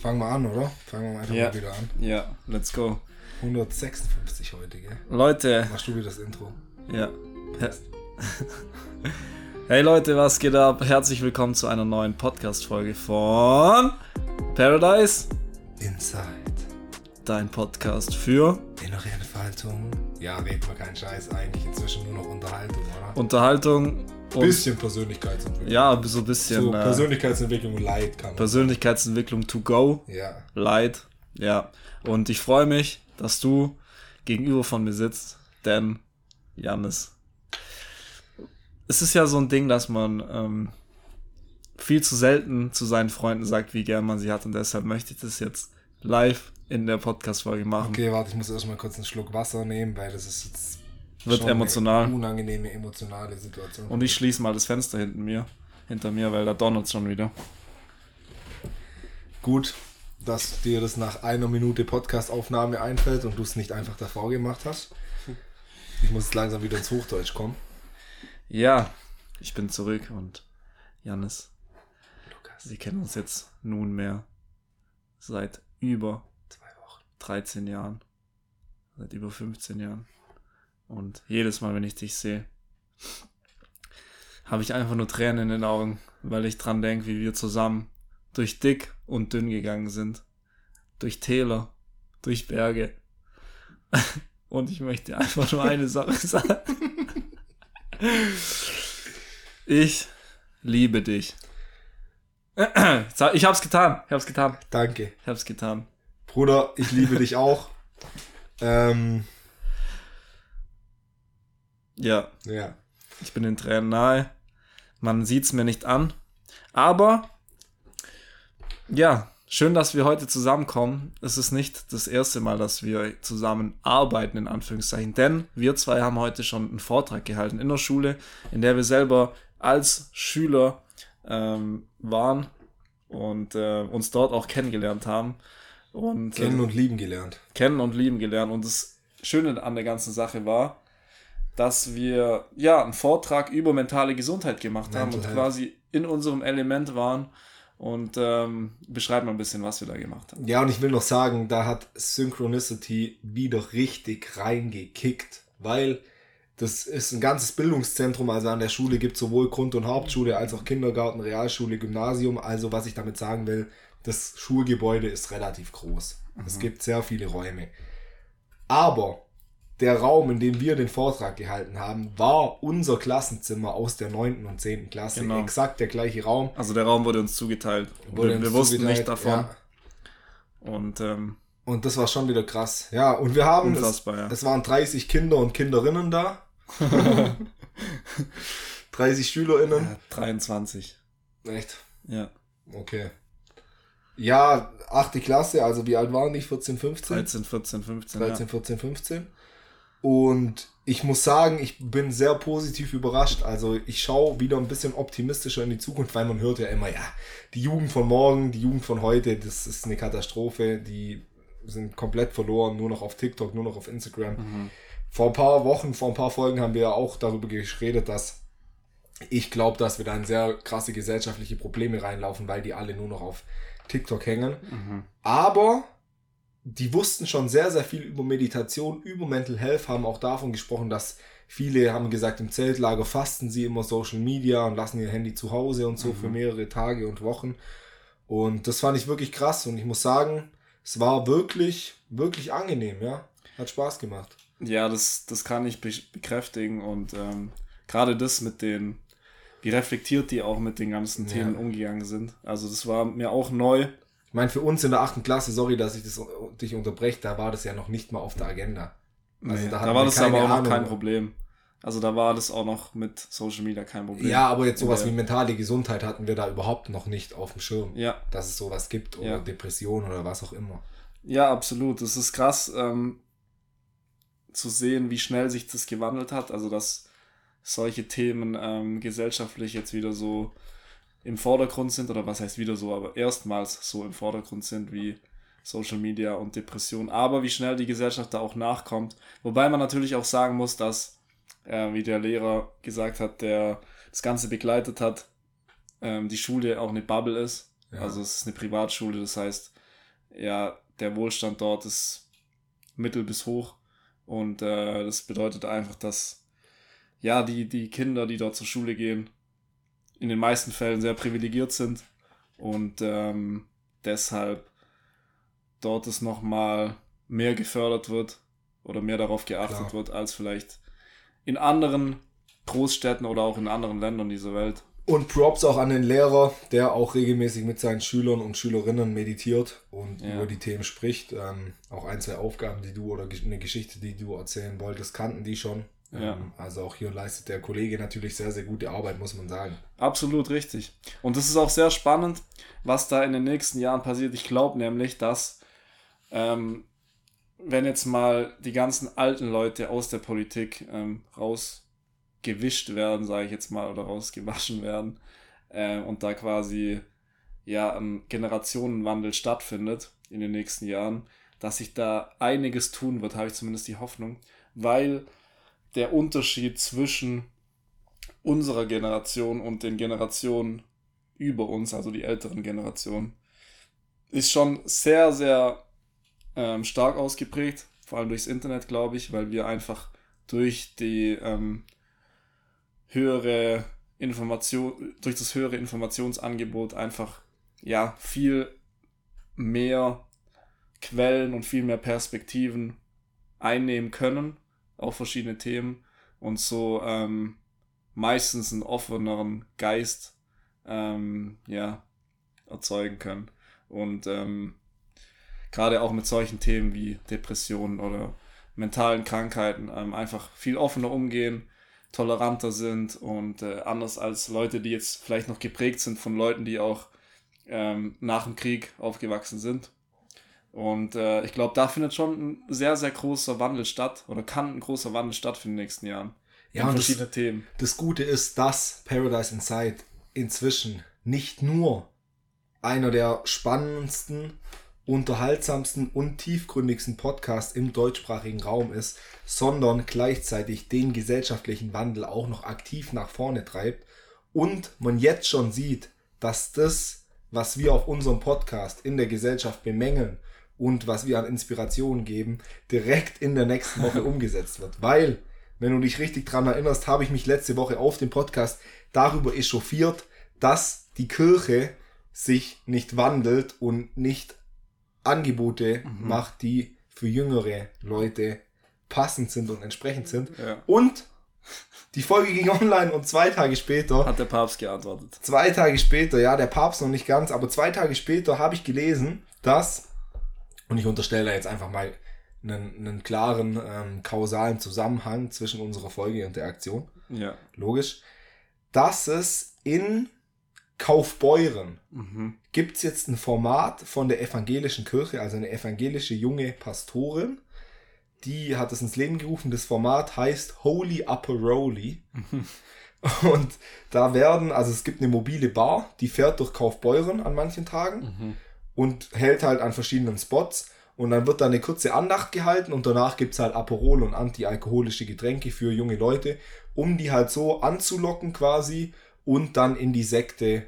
Fangen wir an, oder? Fangen wir einfach Ja. mal wieder an. Ja, let's go. 156 heute, gell? Leute, Machst du wieder das Intro? ja. Hey Leute, was geht ab? Herzlich willkommen zu einer neuen Podcast-Folge von Paradise, Inside. dein Podcast für Innere Entfaltung. Ja, reden wir keinen Scheiß. Eigentlich inzwischen nur noch Unterhaltung, oder? Unterhaltung und bisschen Persönlichkeitsentwicklung. ja, so ein bisschen So, äh, Persönlichkeitsentwicklung Leid kann man. Persönlichkeitsentwicklung to go, ja. light, ja. Und ich freue mich, dass du gegenüber von mir sitzt, denn Janis. Es ist ja so ein Ding, dass man ähm, viel zu selten zu seinen Freunden sagt, wie gern man sie hat und deshalb möchte ich das jetzt live in der Podcast-Folge machen. Okay, warte, ich muss erstmal kurz einen Schluck Wasser nehmen, weil das ist jetzt Wird schon emotional. eine unangenehme, emotionale Situation. Und ich schließe mal das Fenster hinter mir, hinter mir, weil da donnert schon wieder. Gut, dass dir das nach einer Minute Podcast-Aufnahme einfällt und du es nicht einfach davor gemacht hast. Ich muss jetzt langsam wieder ins Hochdeutsch kommen. Ja, ich bin zurück und Janis, Lukas, wir kennen uns jetzt nunmehr seit über zwei Wochen. 13 Jahren, seit über 15 Jahren. Und jedes Mal, wenn ich dich sehe, habe ich einfach nur Tränen in den Augen, weil ich dran denke, wie wir zusammen durch dick und dünn gegangen sind. Durch Täler, durch Berge. Und ich möchte einfach nur eine Sache sagen. Ich liebe dich. Ich hab's getan. Ich hab's getan. Danke. Ich hab's getan. Bruder, ich liebe dich auch. Ähm, Ja, ja. ich bin den Tränen nahe. Man sieht's mir nicht an. Aber, ja, schön, dass wir heute zusammenkommen. Es ist nicht das erste Mal, dass wir zusammen arbeiten, in Anführungszeichen. Denn wir zwei haben heute schon einen Vortrag gehalten in der Schule, in der wir selber als Schüler ähm, waren und äh, uns dort auch kennengelernt haben. Und, Kennen äh, und lieben gelernt. kennen und lieben gelernt. Und das Schöne an der ganzen Sache war, dass wir ja einen Vortrag über mentale Gesundheit gemacht haben Mental und Health. quasi in unserem Element waren. Und ähm, beschreib mal ein bisschen, was wir da gemacht haben. Ja, und ich will noch sagen, da hat Synchronicity wieder richtig reingekickt, weil das ist ein ganzes Bildungszentrum, also an der Schule gibt es sowohl Grund- und Hauptschule als auch Kindergarten, Realschule, Gymnasium. Also was ich damit sagen will, das Schulgebäude ist relativ groß. Es gibt sehr viele Räume. Aber der Raum, in dem wir den Vortrag gehalten haben, war unser Klassenzimmer aus der 9. und 10. Klasse. Genau. Exakt der gleiche Raum. Also der Raum wurde uns zugeteilt. Wurde wir uns wir wussten zugeteilt, nicht davon. ja. Und ähm, Und das war schon wieder krass. Ja, und wir haben, es, unfassbar, ja. es waren 30 Kinder und Kinderinnen da. 30 SchülerInnen. ja. 23. Echt? Ja, Okay. Ja, 8. Klasse, also wie alt waren die? 14, 15? 13, 14, 15. 13, ja. 14, 15. Und ich muss sagen, ich bin sehr positiv überrascht. Also ich schaue wieder ein bisschen optimistischer in die Zukunft, weil man hört ja immer, ja, die Jugend von morgen, die Jugend von heute, das ist eine Katastrophe. Die sind komplett verloren, nur noch auf TikTok, nur noch auf Instagram. Mhm. Vor ein paar Wochen, vor ein paar Folgen haben wir ja auch darüber geredet, dass ich glaube, dass wir da in sehr krasse gesellschaftliche Probleme reinlaufen, weil die alle nur noch auf TikTok hängen. Mhm. Aber die wussten schon sehr, sehr viel über Meditation, über Mental Health, haben auch davon gesprochen, dass viele haben gesagt, im Zeltlager fasten sie immer Social Media und lassen ihr Handy zu Hause und so für mehrere Tage und Wochen. Und das fand ich wirklich krass und ich muss sagen, es war wirklich, wirklich angenehm, ja. Hat Spaß gemacht. Ja, das, das kann ich be bekräftigen und ähm, gerade das mit den, wie reflektiert die auch mit den ganzen Ja. Themen umgegangen sind. Also das war mir auch neu. Ich meine, für uns in der achten Klasse, sorry, dass ich das, dich unterbreche, da war das ja noch nicht mal auf der Agenda. Also Nee, da da, war das aber auch noch kein Problem. Also da war das auch noch mit Social Media kein Problem. Ja, aber jetzt sowas Ja. wie mentale Gesundheit hatten wir da überhaupt noch nicht auf dem Schirm. Ja, Dass es sowas gibt oder Ja. Depression oder was auch immer. ja, absolut. Es ist krass ähm, zu sehen, wie schnell sich das gewandelt hat. Also dass solche Themen ähm, gesellschaftlich jetzt wieder so im Vordergrund sind, oder was heißt wieder so, aber erstmals so im Vordergrund sind wie Social Media und Depression. Aber wie schnell die Gesellschaft da auch nachkommt. Wobei man natürlich auch sagen muss, dass, äh, wie der Lehrer gesagt hat, der das Ganze begleitet hat, ähm, die Schule auch eine Bubble ist. Ja. Also es ist eine Privatschule, das heißt, ja, der Wohlstand dort ist mittel bis hoch. Und äh, das bedeutet einfach, dass ja, die, die Kinder, die dort zur Schule gehen, in den meisten Fällen sehr privilegiert sind und ähm, deshalb dort es nochmal mehr gefördert wird oder mehr darauf geachtet Klar. wird als vielleicht in anderen Großstädten oder auch in anderen Ländern dieser Welt. Und Props auch an den Lehrer, der auch regelmäßig mit seinen Schülern und Schülerinnen meditiert und ja. über die Themen spricht. Ähm, auch ein, zwei Aufgaben, die du oder eine Geschichte, die du erzählen wolltest, kannten die schon. Ja. Ähm, also auch hier leistet der Kollege natürlich sehr, sehr gute Arbeit, muss man sagen. Absolut richtig. Und es ist auch sehr spannend, was da in den nächsten Jahren passiert. Ich glaube nämlich, dass ähm, wenn jetzt mal die ganzen alten Leute aus der Politik ähm, rausgewischt werden, sage ich jetzt mal, oder rausgewaschen werden äh, und da quasi ja ein Generationenwandel stattfindet in den nächsten Jahren, dass sich da einiges tun wird, habe ich zumindest die Hoffnung, weil der Unterschied zwischen unserer Generation und den Generationen über uns, also die älteren Generationen, ist schon sehr, sehr ähm, stark ausgeprägt, vor allem durchs Internet, glaube ich, weil wir einfach durch die ähm, höhere Information, durch das höhere Informationsangebot einfach ja viel mehr Quellen und viel mehr Perspektiven einnehmen können auf verschiedene Themen und so ähm, meistens einen offeneren Geist ähm, ja, erzeugen können. Und ähm, gerade auch mit solchen Themen wie Depressionen oder mentalen Krankheiten ähm, einfach viel offener umgehen, toleranter sind und äh, anders als Leute, die jetzt vielleicht noch geprägt sind von Leuten, die auch ähm, nach dem Krieg aufgewachsen sind. Und äh, ich glaube, da findet schon ein sehr, sehr großer Wandel statt oder kann ein großer Wandel stattfinden in den nächsten Jahren. Ja, und verschiedene das, Themen. Das Gute ist, dass Paradise Inside inzwischen nicht nur einer der spannendsten unterhaltsamsten und tiefgründigsten Podcast im deutschsprachigen Raum ist, sondern gleichzeitig den gesellschaftlichen Wandel auch noch aktiv nach vorne treibt und man jetzt schon sieht, dass das, was wir auf unserem Podcast in der Gesellschaft bemängeln und was wir an Inspiration geben, direkt in der nächsten Woche umgesetzt wird. Weil, wenn du dich richtig dran erinnerst, habe ich mich letzte Woche auf dem Podcast darüber echauffiert, dass die Kirche sich nicht wandelt und nicht Angebote mhm. macht, die für jüngere Leute passend sind und entsprechend sind. Ja. Und die Folge ging online und zwei Tage später. Hat der Papst geantwortet. Zwei Tage später, ja, der Papst noch nicht ganz, aber zwei Tage später habe ich gelesen, dass, und ich unterstelle da jetzt einfach mal einen, einen klaren ähm, kausalen Zusammenhang zwischen unserer Folge und der Aktion. Ja. Logisch. Dass es in Kaufbeuren mhm. gibt es jetzt ein Format von der evangelischen Kirche, also eine evangelische junge Pastorin, die hat es ins Leben gerufen. Das Format heißt Holy Upper Rowley. Mhm. Und da werden, also es gibt eine mobile Bar, die fährt durch Kaufbeuren an manchen Tagen mhm. Und hält halt an verschiedenen Spots. Und dann wird da eine kurze Andacht gehalten und danach gibt es halt Aperol und antialkoholische Getränke für junge Leute, um die halt so anzulocken quasi und dann in die Sekte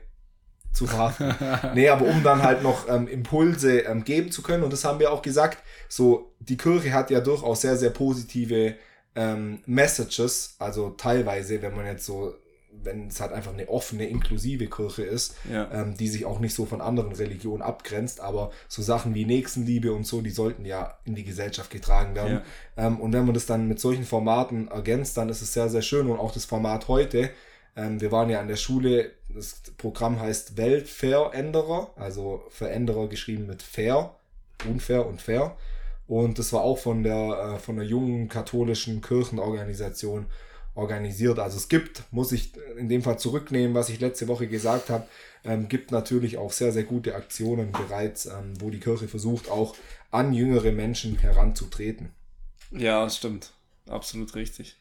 zu verhaften. nee, aber um dann halt noch ähm, Impulse ähm, geben zu können. Und das haben wir auch gesagt. So, die Kirche hat ja durchaus sehr, sehr positive ähm, Messages. Also teilweise, wenn man jetzt so, wenn es halt einfach eine offene, inklusive Kirche ist, ja. ähm, die sich auch nicht so von anderen Religionen abgrenzt. Aber so Sachen wie Nächstenliebe und so, die sollten ja in die Gesellschaft getragen werden. Ja. Ähm, und wenn man das dann mit solchen Formaten ergänzt, dann ist es sehr, sehr schön. Und auch das Format heute, ähm, wir waren ja an der Schule, das Programm heißt Weltveränderer, also Veränderer geschrieben mit fair, unfair und fair. Und das war auch von der, äh, von der jungen katholischen Kirchenorganisation organisiert. Also es gibt, muss ich in dem Fall zurücknehmen, was ich letzte Woche gesagt habe, ähm, gibt natürlich auch sehr, sehr gute Aktionen bereits, ähm, wo die Kirche versucht, auch an jüngere Menschen heranzutreten. Ja, das stimmt. Absolut richtig.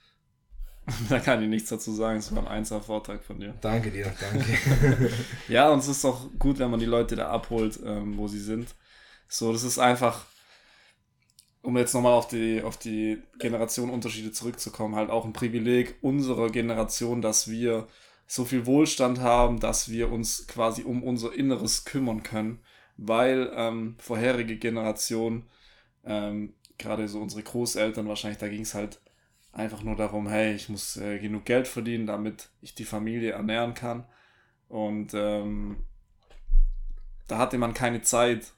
da kann ich nichts dazu sagen. Es war ein einzelner Vortrag von dir. Danke dir, danke. ja, und es ist auch gut, wenn man die Leute da abholt, ähm, wo sie sind. So, das ist einfach, um jetzt nochmal auf die, auf die Generationenunterschiede zurückzukommen, halt auch ein Privileg unserer Generation, dass wir so viel Wohlstand haben, dass wir uns quasi um unser Inneres kümmern können. weil ähm, vorherige Generationen, ähm, gerade so unsere Großeltern wahrscheinlich, da ging es halt einfach nur darum, hey, ich muss äh, genug Geld verdienen, damit ich die Familie ernähren kann. Und ähm, da hatte man keine Zeit,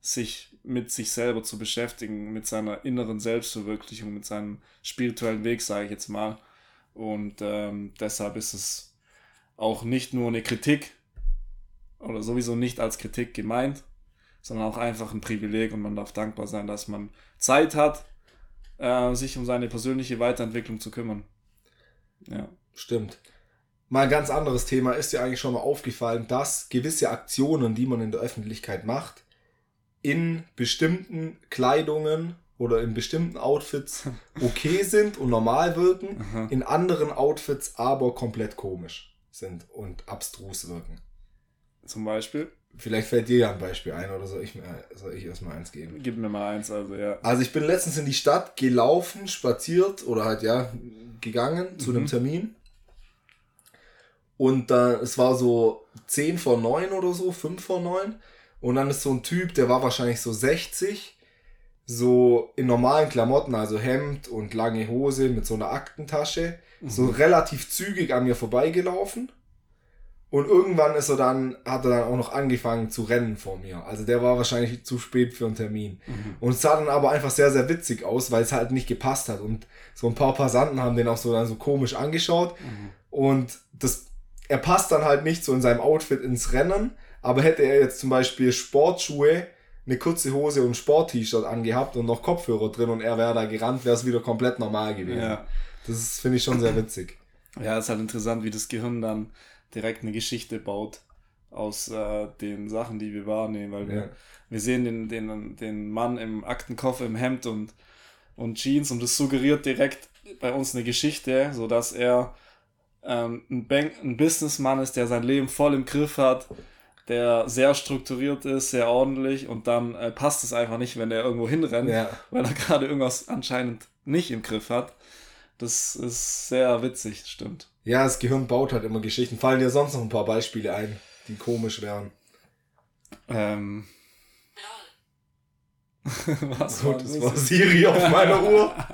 sich mit sich selber zu beschäftigen, mit seiner inneren Selbstverwirklichung, mit seinem spirituellen Weg, sage ich jetzt mal. Und ähm, deshalb ist es auch nicht nur eine Kritik oder sowieso nicht als Kritik gemeint, sondern auch einfach ein Privileg und man darf dankbar sein, dass man Zeit hat, äh, sich um seine persönliche Weiterentwicklung zu kümmern. Ja. Stimmt. Mal ein ganz anderes Thema. Ist dir eigentlich schon mal aufgefallen, dass gewisse Aktionen, die man in der Öffentlichkeit macht, in bestimmten Kleidungen oder in bestimmten Outfits okay sind und normal wirken, Aha. in anderen Outfits aber komplett komisch sind und abstrus wirken. Zum Beispiel, Vielleicht fällt dir ja ein Beispiel ein oder soll ich, mir- soll ich erstmal eins geben? gib mir mal eins, also ja. Also ich bin letztens in die Stadt gelaufen, spaziert oder halt ja gegangen zu einem Mhm. Termin. Und da, es war so 10 vor 9 oder so, 5 vor 9. Und dann ist so ein Typ, der war wahrscheinlich so 60, so in normalen Klamotten, also Hemd und lange Hose mit so einer Aktentasche, so relativ zügig an mir vorbeigelaufen. Und irgendwann ist er dann, hat er dann auch noch angefangen zu rennen vor mir. Also der war wahrscheinlich zu spät für einen Termin. Mhm. Und es sah dann aber einfach sehr, sehr witzig aus, weil es halt nicht gepasst hat. Und so ein paar Passanten haben den auch so dann so komisch angeschaut. Mhm. Und das, er passt dann halt nicht so in seinem Outfit ins Rennen. Aber hätte er jetzt zum Beispiel Sportschuhe, eine kurze Hose und ein Sport-T-Shirt angehabt und noch Kopfhörer drin und er wäre da gerannt, wäre es wieder komplett normal gewesen. Ja. Das finde ich schon sehr witzig. Ja, ist halt interessant, wie das Gehirn dann direkt eine Geschichte baut aus äh, den Sachen, die wir wahrnehmen, weil wir, Ja. wir sehen den, den, den Mann im Aktenkoffer, im Hemd und, und Jeans und das suggeriert direkt bei uns eine Geschichte, sodass er ähm, ein, Bank ein Businessmann ist, der sein Leben voll im Griff hat, der sehr strukturiert ist, sehr ordentlich und dann äh, passt es einfach nicht, wenn er irgendwo hinrennt, Ja. weil er gerade irgendwas anscheinend nicht im Griff hat. Das ist sehr witzig, stimmt. Ja, das Gehirn baut halt immer Geschichten. Fallen dir sonst noch ein paar Beispiele ein, die komisch wären? Ähm. Was das das? war Siri auf meiner Uhr.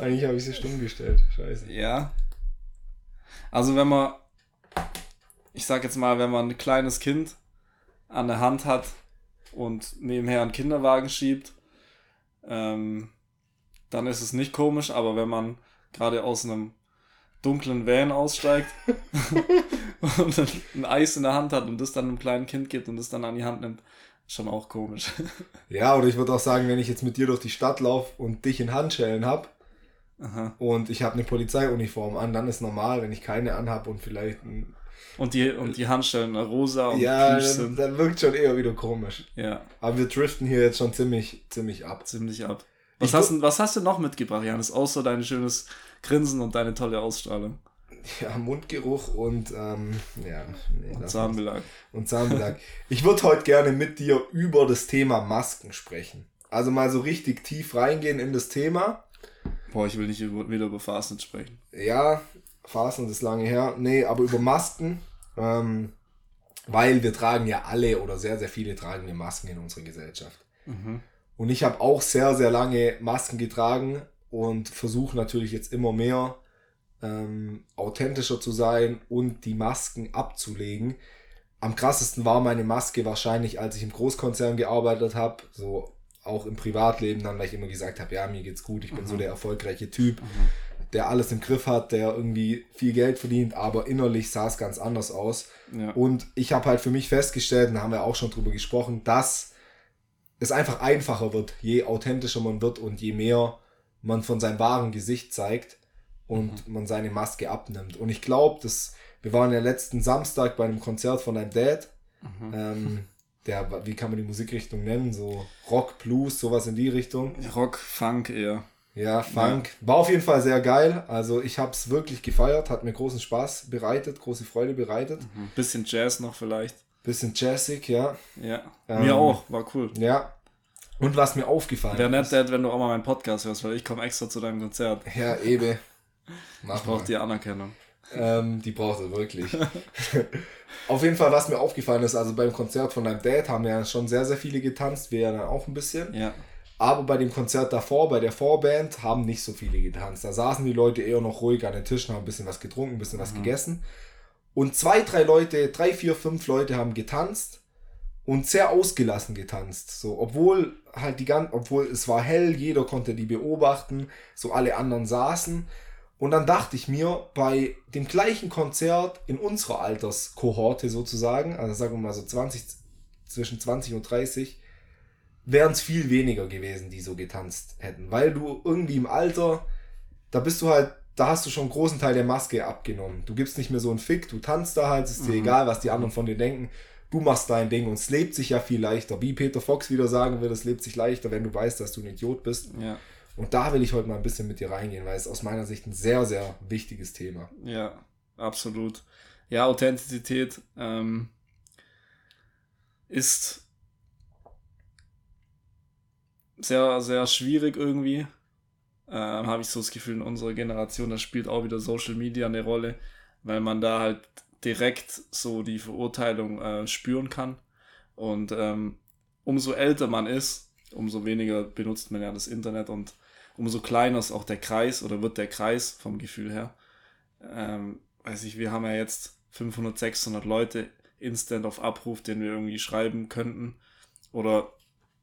Eigentlich habe ich sie stumm gestellt. Scheiße. Ja. Also wenn man, ich sag jetzt mal, wenn man ein kleines Kind an der Hand hat und nebenher einen Kinderwagen schiebt, ähm, dann ist es nicht komisch, aber wenn man gerade aus einem dunklen Van aussteigt und ein- Eis in der Hand hat und das dann einem kleinen Kind gibt und das dann an die Hand nimmt, schon auch komisch. Ja, oder ich würde auch sagen, wenn ich jetzt mit dir durch die Stadt laufe und dich in Handschellen habe und ich habe eine Polizeiuniform an, dann ist normal, wenn ich keine anhab und vielleicht ein, Und die, und die Handschellen rosa und ja, dann, sind. dann wirkt schon eher wieder komisch. Ja, Aber wir driften hier jetzt schon ziemlich, ziemlich ab. ziemlich ab. Was Ich hast, du, was hast du noch mitgebracht, Janis, außer dein schönes Grinsen und deine tolle Ausstrahlung Ja, Mundgeruch und ähm, ja, nee, und Zahnbelag? und Zahnbelag. Ich würde heute gerne mit dir über das Thema Masken sprechen. Also mal so richtig tief reingehen in das Thema. Boah, ich will nicht über, wieder über Fastnet sprechen. Ja, Phasen ist lange her. Nee, aber über Masken. Ähm, weil wir tragen ja alle oder sehr, sehr viele tragen ja Masken in unserer Gesellschaft. Mhm. Und ich habe auch sehr, sehr lange Masken getragen und versuche natürlich jetzt immer mehr ähm, authentischer zu sein und die Masken abzulegen. Am krassesten war meine Maske wahrscheinlich, als ich im Großkonzern gearbeitet habe, so auch im Privatleben dann, weil ich immer gesagt habe, ja, mir geht's gut, ich bin so der erfolgreiche Typ, der alles im Griff hat, der irgendwie viel Geld verdient, aber innerlich sah es ganz anders aus. Ja. Und ich habe halt für mich festgestellt, und da haben wir auch schon drüber gesprochen, dass es einfach einfacher wird, je authentischer man wird und je mehr man von seinem wahren Gesicht zeigt und man seine Maske abnimmt. Und ich glaube, dass wir waren ja letzten Samstag bei einem Konzert von deinem Dad. Mhm. Ähm, der, wie kann man die Musikrichtung nennen? So Rock, Blues, sowas in die Richtung. Rock, Funk eher. Ja, Funk. War auf jeden Fall sehr geil. Also ich habe es wirklich gefeiert, hat mir großen Spaß bereitet, große Freude bereitet. Mhm. Bisschen Jazz noch vielleicht. Bisschen jazzig, ja. Ja. Ähm, Mir auch, war cool. Ja. Und was mir aufgefallen Wäre nett. Dad, wenn du auch mal meinen Podcast hörst, weil ich komme extra zu deinem Konzert. Herr Ebe. Mach Ich brauche die Anerkennung. ähm, die braucht er wirklich. Auf jeden Fall, was mir aufgefallen ist, also beim Konzert von deinem Dad haben ja schon sehr, sehr viele getanzt, wir ja dann auch ein bisschen. Ja. Aber bei dem Konzert davor, bei der Vorband, haben nicht so viele getanzt. Da saßen die Leute eher noch ruhig an den Tischen, haben ein bisschen was getrunken, ein bisschen was Mhm. gegessen. Und zwei, drei Leute, drei, vier, fünf Leute haben getanzt und sehr ausgelassen getanzt. So, obwohl halt die ganzen, obwohl es war hell, jeder konnte die beobachten, so alle anderen saßen. Und dann dachte ich mir, bei dem gleichen Konzert in unserer Alterskohorte sozusagen, also sagen wir mal so 20, zwischen 20 und 30, wären es viel weniger gewesen, die so getanzt hätten. Weil du irgendwie im Alter, da bist du halt, da hast du schon einen großen Teil der Maske abgenommen. Du gibst nicht mehr so einen Fick, du tanzt da halt, es ist dir Mhm. egal, was die anderen von dir denken. Du machst dein Ding und es lebt sich ja viel leichter. Wie Peter Fox wieder sagen würde, es lebt sich leichter, wenn du weißt, dass du ein Idiot bist. Ja. Und da will ich heute mal ein bisschen mit dir reingehen, weil es aus meiner Sicht ein sehr, sehr wichtiges Thema. Ja, absolut. Ja, Authentizität ähm, ist sehr, sehr schwierig irgendwie. Ähm, Habe ich so das Gefühl, in unserer Generation, da spielt auch wieder Social Media eine Rolle, weil man da halt direkt so die Verurteilung äh, spüren kann. Und ähm, umso älter man ist, umso weniger benutzt man ja das Internet und umso kleiner ist auch der Kreis oder wird der Kreis vom Gefühl her. Ähm, weiß ich, wir haben ja jetzt 500, 600 Leute instant auf Abruf, den wir irgendwie schreiben könnten. Oder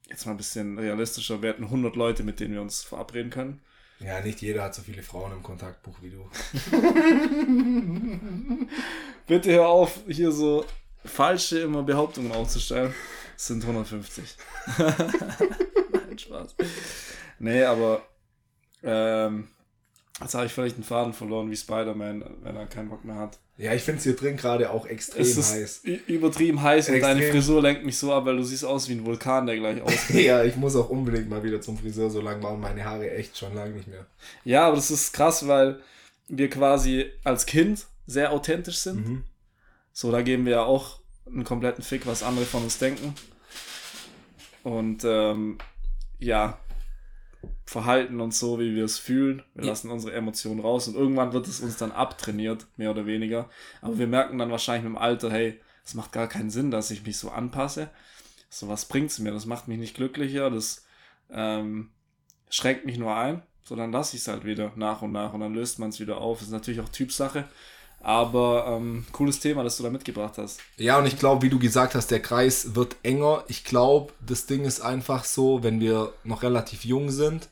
jetzt mal ein bisschen realistischer, wir hätten 100 Leute, mit denen wir uns verabreden können. Ja, nicht jeder hat so viele Frauen im Kontaktbuch wie du. Bitte hör auf, hier so falsche immer Behauptungen aufzustellen. Es sind 150. Nein, Spaß. Nee, aber ähm, jetzt habe ich vielleicht den Faden verloren wie Spider-Man, wenn er keinen Bock mehr hat. Ja, ich finde es hier drin gerade auch extrem heiß. übertrieben heiß und Extrem. deine Frisur lenkt mich so ab, weil du siehst aus wie ein Vulkan, der gleich ausgeht. Ja, ich muss auch unbedingt mal wieder zum Friseur, so lange waren meine Haare echt schon lange nicht mehr. ja, aber das ist krass, weil wir quasi als Kind sehr authentisch sind. Mhm. So, da geben wir ja auch einen kompletten Fick, was andere von uns denken. Und ähm, ja, verhalten uns so, wie wir es fühlen. Wir Ja. lassen unsere Emotionen raus und irgendwann wird es uns dann abtrainiert, mehr oder weniger. Aber wir merken dann wahrscheinlich im Alter, hey, es macht gar keinen Sinn, dass ich mich so anpasse. So, was bringt's mir? Das macht mich nicht glücklicher, das ähm, schränkt mich nur ein. So, dann lasse ich es halt wieder nach und nach und dann löst man es wieder auf. Das ist natürlich auch Typsache. Aber ähm, cooles Thema, das du da mitgebracht hast. Ja, und ich glaube, wie du gesagt hast, der Kreis wird enger. Ich glaube, das Ding ist einfach so, wenn wir noch relativ jung sind,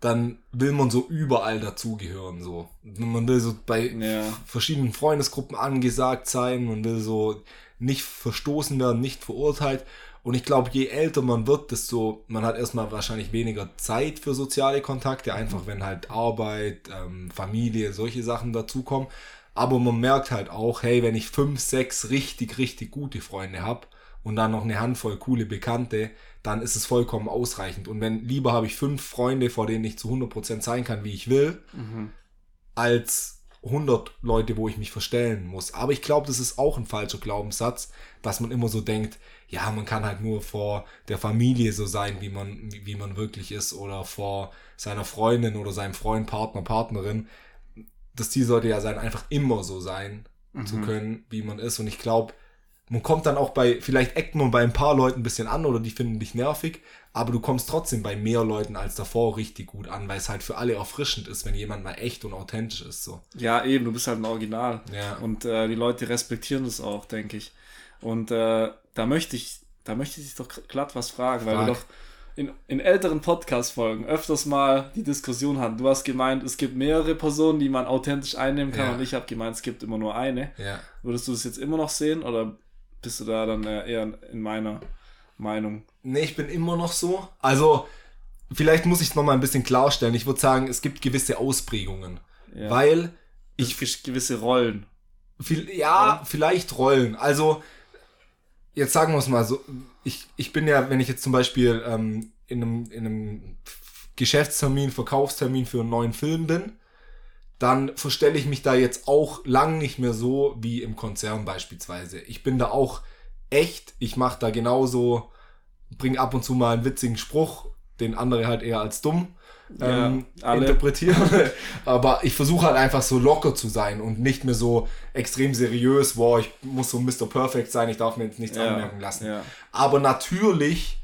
dann will man so überall dazugehören. So. Man will so bei Ja. verschiedenen Freundesgruppen angesagt sein, man will so nicht verstoßen werden, nicht verurteilt. Und ich glaube, je älter man wird, desto, man hat erstmal wahrscheinlich weniger Zeit für soziale Kontakte, einfach wenn halt Arbeit, ähm, Familie, solche Sachen dazukommen. Aber man merkt halt auch, hey, wenn ich fünf, sechs richtig, richtig gute Freunde habe und dann noch eine Handvoll coole Bekannte, dann ist es vollkommen ausreichend. Und wenn lieber habe ich fünf Freunde, vor denen ich zu 100% sein kann, wie ich will, als 100 Leute, wo ich mich verstellen muss. Aber ich glaube, das ist auch ein falscher Glaubenssatz, dass man immer so denkt, ja, man kann halt nur vor der Familie so sein, wie man, wie, wie man wirklich ist, oder vor seiner Freundin oder seinem Freund, Partner, Partnerin. Das Ziel sollte ja sein, einfach immer so sein zu können, wie man ist. Und ich glaube, man kommt dann auch bei, vielleicht eckt man bei ein paar Leuten ein bisschen an oder die finden dich nervig, aber du kommst trotzdem bei mehr Leuten als davor richtig gut an, weil es halt für alle erfrischend ist, wenn jemand mal echt und authentisch ist. So. Ja, eben, du bist halt ein Original. Ja. Und äh, die Leute respektieren das auch, denke ich. Und äh, da möchte ich, da möchte ich dich doch glatt was fragen, weil wir Frag. doch in, in älteren Podcast-Folgen öfters mal die Diskussion hatten. Du hast gemeint, es gibt mehrere Personen, die man authentisch einnehmen kann, Ja. und ich habe gemeint, es gibt immer nur eine. Ja. Würdest du das jetzt immer noch sehen oder bist du da dann äh, eher in meiner Meinung? Nee, ich bin immer noch so. Also, vielleicht muss ich es nochmal ein bisschen klarstellen. Ich würde sagen, es gibt gewisse Ausprägungen. Ja. Weil ich ich gewisse Rollen. Viel, ja, vielleicht Rollen. Also, jetzt sagen wir es mal so. Ich, ich bin ja, wenn ich jetzt zum Beispiel ähm, in, einem, in einem Geschäftstermin, Verkaufstermin für einen neuen Film bin, dann verstelle ich mich da jetzt auch lang nicht mehr so wie im Konzern beispielsweise. Ich bin da auch echt. Ich mache da genauso, bringe ab und zu mal einen witzigen Spruch den andere halt eher als dumm Ja, ähm, alle. interpretieren. Aber ich versuche halt einfach so locker zu sein und nicht mehr so extrem seriös, boah, ich muss so Mr. Perfect sein, ich darf mir jetzt nichts Ja, anmerken lassen. ja. Aber natürlich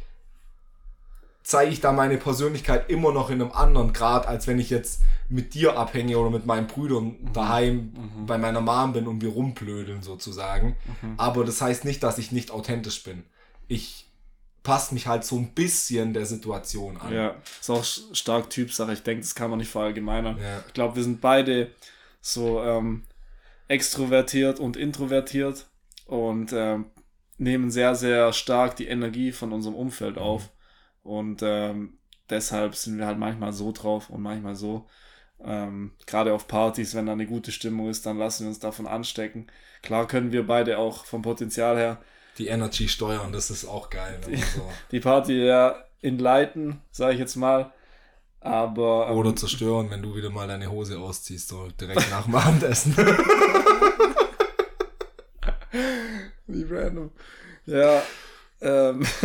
zeige ich da meine Persönlichkeit immer noch in einem anderen Grad, als wenn ich jetzt mit dir abhänge oder mit meinen Brüdern daheim bei meiner Mom bin und wir rumblödeln sozusagen. Aber das heißt nicht, dass ich nicht authentisch bin. Ich passe mich halt so ein bisschen der Situation an. Ja, ist auch stark Typsache. Ich denke, das kann man nicht verallgemeinern. Ja. Ich glaube, wir sind beide so ähm, extrovertiert und introvertiert und ähm, nehmen sehr, sehr stark die Energie von unserem Umfeld auf. Und ähm, deshalb sind wir halt manchmal so drauf und manchmal so. Ähm, Gerade auf Partys, wenn da eine gute Stimmung ist, dann lassen wir uns davon anstecken. Klar können wir beide auch vom Potenzial her Die Energy steuern, das ist auch geil. man so. die Party ja entleiten, sage ich jetzt mal. Aber ähm, Oder zerstören, wenn du wieder mal deine Hose ausziehst, so direkt nach dem Abendessen. Wie random. Ja. Ähm.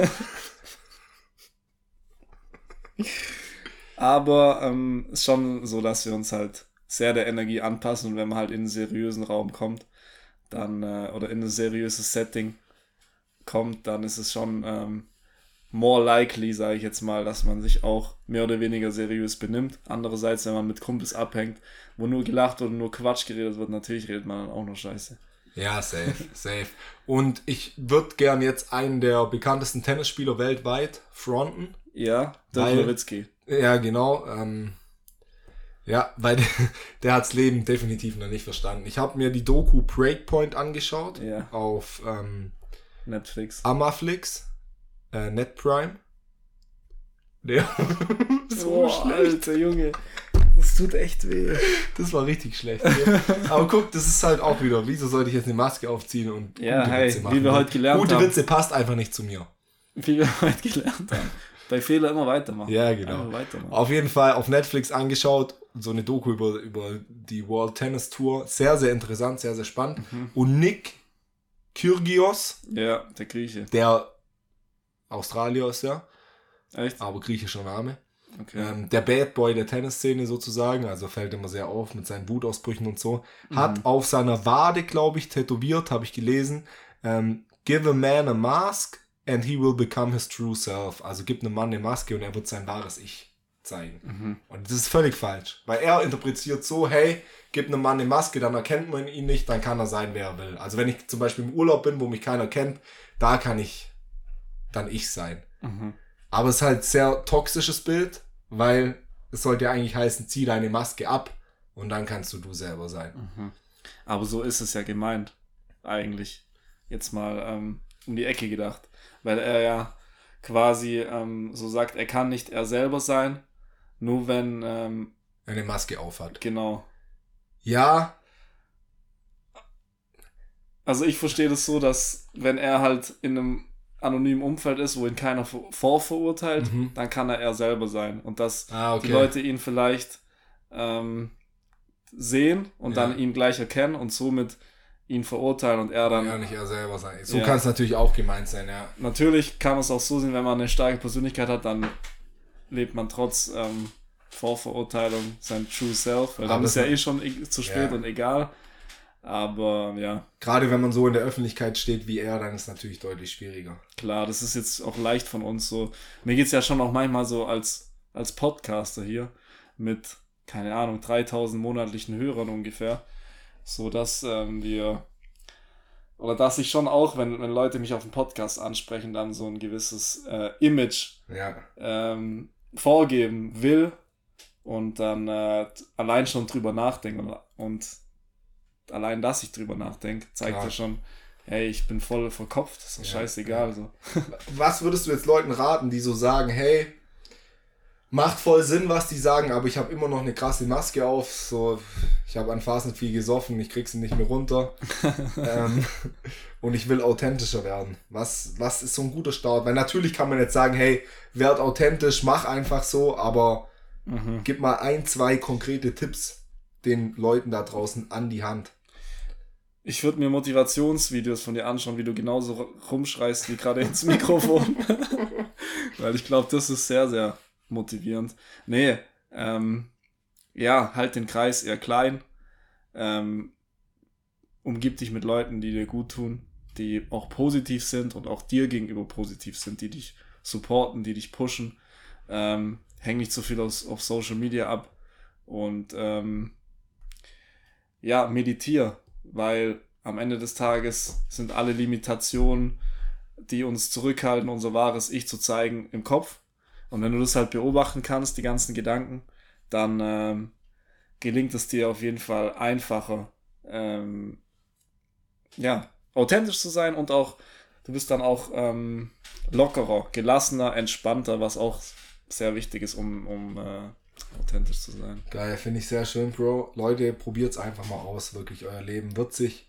Aber ähm, ist schon so, dass wir uns halt sehr der Energie anpassen und wenn man halt in einen seriösen Raum kommt, dann äh, oder in ein seriöses Setting kommt, dann ist es schon ähm, more likely, sage ich jetzt mal, dass man sich auch mehr oder weniger seriös benimmt. Andererseits, wenn man mit Kumpels abhängt, wo nur gelacht oder nur Quatsch geredet wird, natürlich redet man dann auch noch Scheiße. Ja, safe, safe. Und ich würde gern jetzt einen der bekanntesten Tennisspieler weltweit fronten. Ja, Dirk Nowitzki. Ja, genau. Ähm, ja, weil der, der hat's Leben definitiv noch nicht verstanden. Ich habe mir die Doku Breakpoint angeschaut Ja. auf ähm, Netflix. Amaflix, äh, NetPrime. Der so Boah, schlecht. Alter Junge. Das tut echt weh. Das war richtig schlecht. Ja. Aber guck, das ist halt auch wieder, wieso sollte ich jetzt eine Maske aufziehen und Ja, gute hey, Witze wie machen? wir heute gelernt Gute haben. Witze passt einfach nicht zu mir. Wie wir heute gelernt haben. Bei Fehler immer weitermachen. Ja, genau. Weitermachen. Auf jeden Fall auf Netflix angeschaut, so eine Doku über, über die World Tennis Tour. Sehr, sehr interessant, sehr, sehr spannend. Mhm. Und Nick Kyrgios, Ja, der Grieche. der Australier ist ja, Echt? aber griechischer Name. Okay. Ähm, der Bad Boy der Tennisszene sozusagen, also fällt immer sehr auf mit seinen Wutausbrüchen und so, Mhm. hat auf seiner Wade, glaube ich, tätowiert, habe ich gelesen, ähm, Give a man a mask and he will become his true self. Also gib einem Mann eine Maske und er wird sein wahres Ich zeigen. Mhm. Und das ist völlig falsch, weil er interpretiert so, hey, gib einem Mann eine Maske, dann erkennt man ihn nicht, dann kann er sein, wer er will. Also wenn ich zum Beispiel im Urlaub bin, wo mich keiner kennt, da kann ich dann ich sein. Mhm. Aber es ist halt sehr toxisches Bild, weil es sollte ja eigentlich heißen, zieh deine Maske ab und dann kannst du du selber sein. Mhm. Aber so ist es ja gemeint. Eigentlich. Jetzt mal ähm, um die Ecke gedacht. Weil er ja quasi ähm, so sagt, er kann nicht er selber sein. Nur wenn, ähm, eine Maske aufhat. genau. Ja, Also ich verstehe das so, dass wenn er halt in einem anonymen Umfeld ist, wo ihn keiner vor- vorverurteilt, Mhm. dann kann er er selber sein. Und dass ah, okay. die Leute ihn vielleicht ähm, sehen und Ja. dann ihn gleich erkennen und somit ihn verurteilen und er dann. ja nicht er selber sein. So Ja. kann es natürlich auch gemeint sein, ja. Natürlich kann man es auch so sehen, wenn man eine starke Persönlichkeit hat, dann lebt man trotz ähm, Vorverurteilung sein True Self, weil dann Aber ist ja eh schon e- zu spät Ja. und egal. Aber ja, Gerade wenn man so in der Öffentlichkeit steht wie er, dann ist es natürlich deutlich schwieriger. klar, das ist jetzt auch leicht von uns so. Mir geht es ja schon auch manchmal so als, als Podcaster hier mit, keine Ahnung, 3000 monatlichen Hörern ungefähr, so dass ähm, wir, oder dass ich schon auch, wenn, wenn Leute mich auf dem Podcast ansprechen, dann so ein gewisses äh, Image Ja. ähm, vorgeben will und dann äh, allein schon drüber nachdenke und, allein, dass ich drüber nachdenke, zeigt ja schon, hey, ich bin voll verkopft, ist doch Ja, scheißegal. ja. So. Was würdest du jetzt Leuten raten, die so sagen, hey, macht voll Sinn, was die sagen, aber ich habe immer noch eine krasse Maske auf, so, ich habe an Phasen viel gesoffen, ich krieg sie nicht mehr runter ähm, und ich will authentischer werden. Was, was ist so ein guter Start? Weil natürlich kann man jetzt sagen, hey, werd authentisch, mach einfach so, aber Mhm. gib mal ein, zwei konkrete Tipps den Leuten da draußen an die Hand. Ich würde mir Motivationsvideos von dir anschauen, wie du genauso rumschreist wie gerade ins Mikrofon. Weil ich glaube, das ist sehr, sehr motivierend. Nee, ähm, ja, halt den Kreis eher klein. Ähm, umgib dich mit Leuten, die dir gut tun, die auch positiv sind und auch dir gegenüber positiv sind, die dich supporten, die dich pushen. Ähm, häng nicht so viel aus, auf Social Media ab und ähm, ja, meditier, weil am Ende des Tages sind alle Limitationen, die uns zurückhalten, unser wahres Ich zu zeigen, im Kopf. Und wenn du das halt beobachten kannst, die ganzen Gedanken, dann ähm, gelingt es dir auf jeden Fall einfacher, ähm, ja, authentisch zu sein und auch, du bist dann auch ähm, lockerer, gelassener, entspannter, was auch sehr wichtig ist, um, um äh, authentisch zu sein. Geil, finde ich sehr schön, Bro. Leute, probiert es einfach mal aus. Wirklich, euer Leben wird sich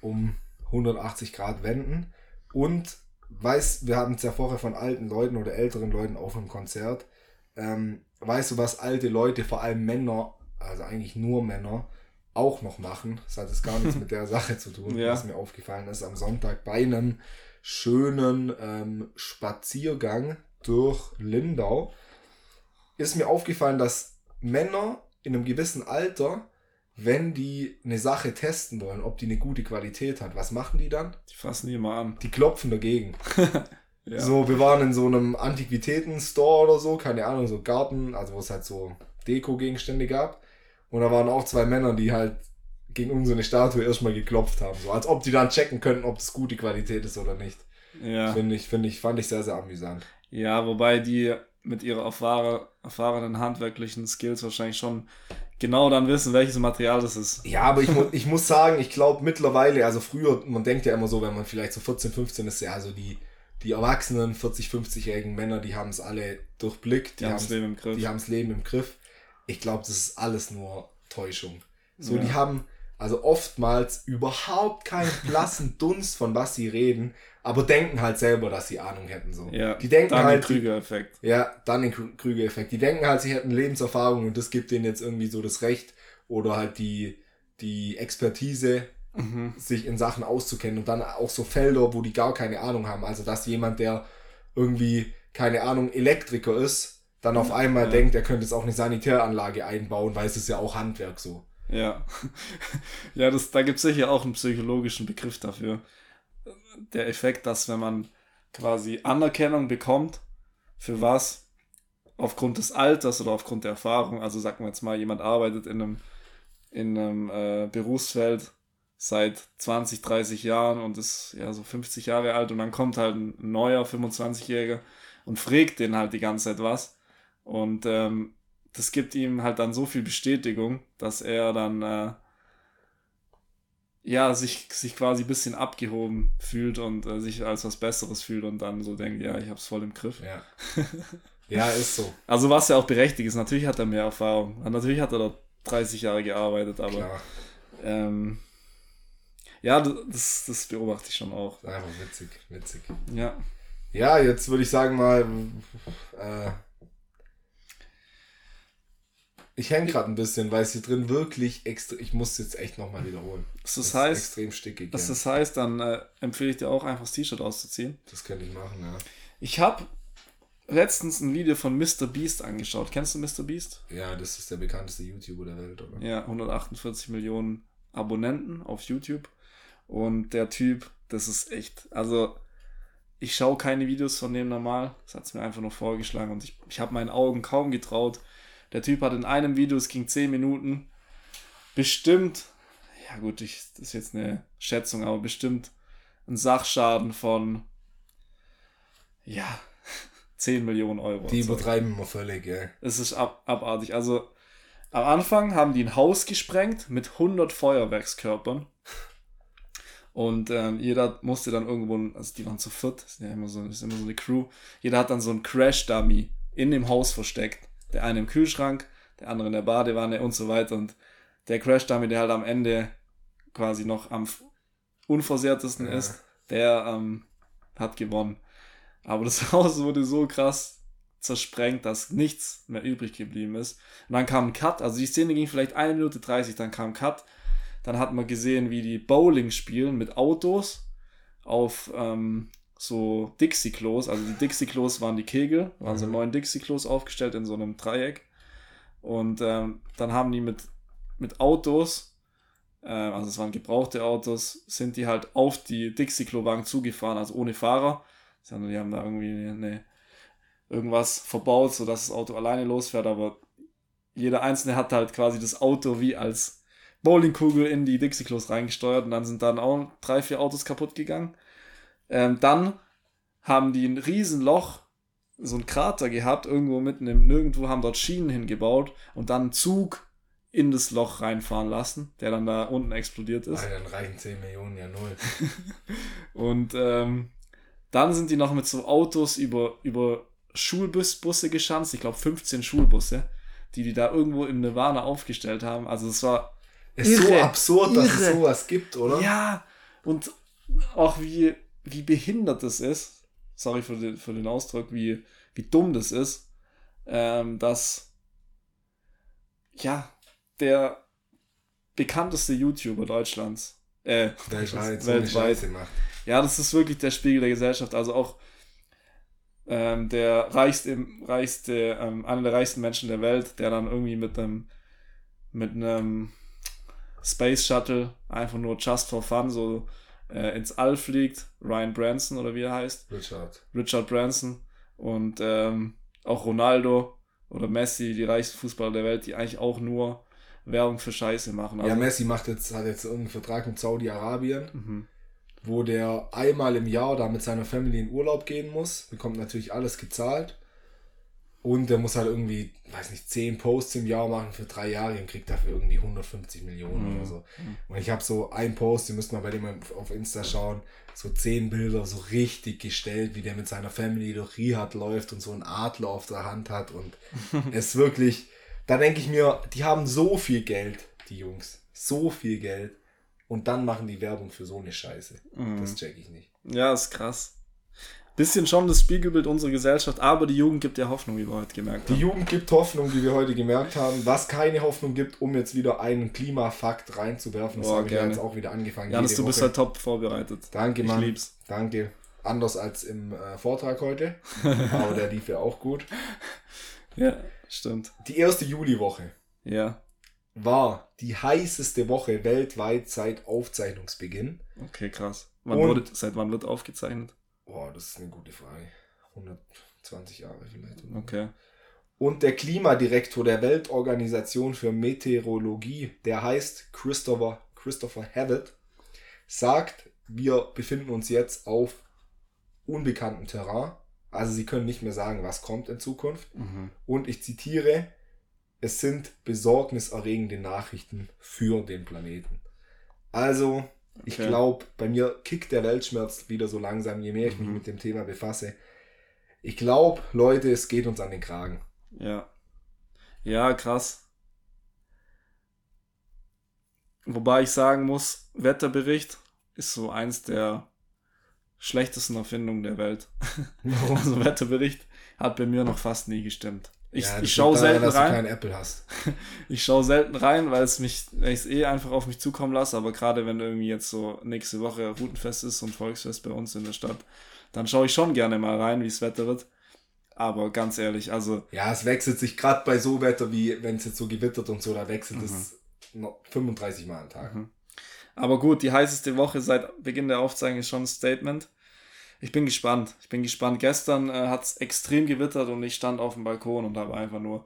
um 180 Grad wenden. Und weiß, wir hatten es ja vorher von alten Leuten oder älteren Leuten auf einem Konzert. Ähm, weißt du, was alte Leute, vor allem Männer, also eigentlich nur Männer, auch noch machen? Das hat jetzt gar nichts mit der Sache zu tun, ja. was mir aufgefallen ist am Sonntag bei einem schönen ähm, Spaziergang durch Lindau ist mir aufgefallen, dass Männer in einem gewissen Alter, wenn die eine Sache testen wollen, ob die eine gute Qualität hat, was machen die dann? Die fassen die immer an. Die klopfen dagegen. ja. So, wir waren in so einem Antiquitäten-Store oder so, keine Ahnung, so Garten, also wo es halt so Deko-Gegenstände gab. Und da waren auch zwei Männer, die halt gegen unsere Statue erstmal geklopft haben. So, als ob die dann checken könnten, ob das gute Qualität ist oder nicht. Ja. Finde ich, finde ich, fand ich sehr, sehr amüsant. Ja, wobei die mit ihrer erfahr erfahrenen handwerklichen Skills wahrscheinlich schon genau dann wissen, welches Material das ist. Ja, aber ich, mu ich muss sagen, ich glaube mittlerweile, also früher, man denkt ja immer so, wenn man vielleicht so 14, 15 ist, ja, also die, die erwachsenen 40, 50-jährigen Männer, die haben es alle durchblickt, die, die haben das Leben im Griff. Die haben das Leben im Griff. Ich glaube, das ist alles nur Täuschung. So, ja. die haben also oftmals überhaupt keinen blassen Dunst von was sie reden, aber denken halt selber, dass sie Ahnung hätten. So. Ja, die denken dann halt. Den Krüger-Effekt. Ja, dann den Krüger-Effekt. Die denken halt, sie hätten Lebenserfahrung und das gibt denen jetzt irgendwie so das Recht oder halt die, die Expertise, mhm. sich in Sachen auszukennen und dann auch so Felder, wo die gar keine Ahnung haben. Also, dass jemand, der irgendwie, keine Ahnung, Elektriker ist, dann auf einmal ja. denkt, er könnte jetzt auch eine Sanitäranlage einbauen, weil es ist ja auch Handwerk so. Ja. ja, das, da gibt es sicher auch einen psychologischen Begriff dafür. Der Effekt, dass wenn man quasi Anerkennung bekommt, für was, aufgrund des Alters oder aufgrund der Erfahrung, also sagen wir jetzt mal, jemand arbeitet in einem, in einem äh, Berufsfeld seit 20, 30 Jahren und ist ja so 50 Jahre alt und dann kommt halt ein neuer 25-Jähriger und fragt den halt die ganze Zeit was. Und ähm, das gibt ihm halt dann so viel Bestätigung, dass er dann äh, ja sich, sich quasi ein bisschen abgehoben fühlt und äh, sich als was Besseres fühlt und dann so denkt, ja, ich hab's voll im Griff. Ja. ja, ist so. Also was ja auch berechtigt ist, natürlich hat er mehr Erfahrung. Natürlich hat er dort 30 Jahre gearbeitet, aber ähm, ja, das, das beobachte ich schon auch. Einfach witzig, witzig. Ja. Ja, jetzt würde ich sagen mal, äh, ich hänge gerade ein bisschen, weil es hier drin wirklich extra. Ich muss jetzt echt nochmal wiederholen. Das, das heißt, extrem stickig. Das, ja. das heißt, dann äh, empfehle ich dir auch einfach das T-Shirt auszuziehen. Das könnte ich machen, ja. Ich habe letztens ein Video von Mr. Beast angeschaut. Kennst du Mr. Beast? Ja, das ist der bekannteste YouTuber der Welt, oder? Ja, 148 Millionen Abonnenten auf YouTube. Und der Typ, das ist echt. Also, ich schaue keine Videos von dem normal. Das hat es mir einfach nur vorgeschlagen und ich, ich habe meinen Augen kaum getraut der Typ hat in einem Video, es ging 10 Minuten, bestimmt, ja gut, ich, das ist jetzt eine Schätzung, aber bestimmt einen Sachschaden von, ja, 10 Millionen Euro. Die übertreiben immer völlig, ja. Es ist ab, abartig. Also, am Anfang haben die ein Haus gesprengt mit 100 Feuerwerkskörpern. Und ähm, jeder musste dann irgendwo, also die waren zu viert, das ist ja immer so, ist immer so eine Crew. Jeder hat dann so einen Crash-Dummy in dem Haus versteckt der eine im Kühlschrank, der andere in der Badewanne und so weiter. Und der Crash Dummy, der halt am Ende quasi noch am unversehrtesten ja. ist, der ähm, hat gewonnen. Aber das Haus wurde so krass zersprengt, dass nichts mehr übrig geblieben ist. Und dann kam ein Cut, also die Szene ging vielleicht eine Minute 30, dann kam ein Cut. Dann hat man gesehen, wie die Bowling spielen mit Autos auf ähm, so Dixie-Klos, also die Dixie-Klos waren die Kegel, waren so neun Dixie-Klos aufgestellt in so einem Dreieck. Und ähm, dann haben die mit, mit Autos, äh, also es waren gebrauchte Autos, sind die halt auf die Dixie-Klo-Wagen zugefahren, also ohne Fahrer. Sondern die haben da irgendwie eine, irgendwas verbaut, sodass das Auto alleine losfährt, aber jeder Einzelne hat halt quasi das Auto wie als Bowlingkugel in die Dixie-Klos reingesteuert und dann sind dann auch drei, vier Autos kaputt gegangen. Ähm, dann haben die ein Riesenloch, so ein Krater gehabt, irgendwo mitten im Nirgendwo, haben dort Schienen hingebaut und dann einen Zug in das Loch reinfahren lassen, der dann da unten explodiert ist. Ah, dann reichen 10 Millionen ja null. und ähm, dann sind die noch mit so Autos über, über Schulbusse geschanzt, ich glaube 15 Schulbusse, die die da irgendwo im Nirvana aufgestellt haben. Also es war ist irre, so absurd, irre. dass es sowas gibt, oder? Ja, und auch wie, wie behindert das ist, sorry für den, für den Ausdruck, wie, wie dumm das ist, ähm, dass ja, der bekannteste YouTuber Deutschlands, äh, weltweit, weltweit macht. Ja, das ist wirklich der Spiegel der Gesellschaft. Also auch ähm, der reichste, reichste ähm, einer der reichsten Menschen der Welt, der dann irgendwie mit einem mit einem Space Shuttle einfach nur just for fun so äh, ins All fliegt. Ryan Branson oder wie er heißt. Richard. Richard Branson. Und ähm, auch Ronaldo oder Messi, die reichsten Fußballer der Welt, die eigentlich auch nur Werbung für Scheiße machen. Also, ja, Messi macht jetzt, hat jetzt irgendeinen Vertrag mit Saudi-Arabien, mhm. wo der einmal im Jahr da mit seiner Family in Urlaub gehen muss, bekommt natürlich alles gezahlt. Und der muss halt irgendwie, weiß nicht, 10 Posts im Jahr machen für drei Jahre und kriegt dafür irgendwie 150 Millionen mhm. oder so. Mhm. Und ich habe so einen Post, ihr müsst mal bei dem auf Insta schauen, so 10 Bilder so richtig gestellt, wie der mit seiner Family durch Riyadh läuft und so einen Adler auf der Hand hat. Und es wirklich, da denke ich mir, die haben so viel Geld, die Jungs. So viel Geld. Und dann machen die Werbung für so eine Scheiße. Mhm. Das check ich nicht. Ja, ist krass bisschen schon das Spiegelbild unserer Gesellschaft, aber die Jugend gibt ja Hoffnung, wie wir heute gemerkt haben. Die Jugend gibt Hoffnung, wie wir heute gemerkt haben. Was keine Hoffnung gibt, um jetzt wieder einen Klimafakt reinzuwerfen. Das oh, habe ich jetzt auch wieder angefangen. Janis, du bist halt top vorbereitet. Danke, Mann. Ich lieb's. Danke. Anders als im äh, Vortrag heute. aber der lief ja auch gut. Ja, stimmt. Die erste Juliwoche. Ja. War die heißeste Woche weltweit seit Aufzeichnungsbeginn. Okay, krass. Wann wurde, seit wann wird aufgezeichnet? Boah, das ist eine gute Frage. 120 Jahre vielleicht. Okay. Und der Klimadirektor der Weltorganisation für Meteorologie, der heißt Christopher, Christopher Havitt, sagt, wir befinden uns jetzt auf unbekanntem Terrain. Also sie können nicht mehr sagen, was kommt in Zukunft. Mhm. Und ich zitiere, es sind besorgniserregende Nachrichten für den Planeten. Also ich glaube, bei mir kickt der Weltschmerz wieder so langsam, je mehr ich mich mhm. mit dem Thema befasse. Ich glaube, Leute, es geht uns an den Kragen. Ja. Ja, krass. Wobei ich sagen muss, Wetterbericht ist so eins der schlechtesten Erfindungen der Welt. also Wetterbericht hat bei mir noch fast nie gestimmt. Ich, ja, ich schaue selten daran, rein. Dass du Apple hast. ich schaue selten rein, weil es mich, weil ich es eh einfach auf mich zukommen lasse. Aber gerade wenn irgendwie jetzt so nächste Woche Routenfest ist und Volksfest bei uns in der Stadt, dann schaue ich schon gerne mal rein, wie es Wetter wird. Aber ganz ehrlich, also. Ja, es wechselt sich gerade bei so Wetter, wie wenn es jetzt so gewittert und so, da wechselt mhm. es noch 35 Mal am Tag. Mhm. Aber gut, die heißeste Woche seit Beginn der Aufzeichnung ist schon ein Statement ich bin gespannt. Ich bin gespannt. Gestern äh, hat es extrem gewittert und ich stand auf dem Balkon und habe einfach nur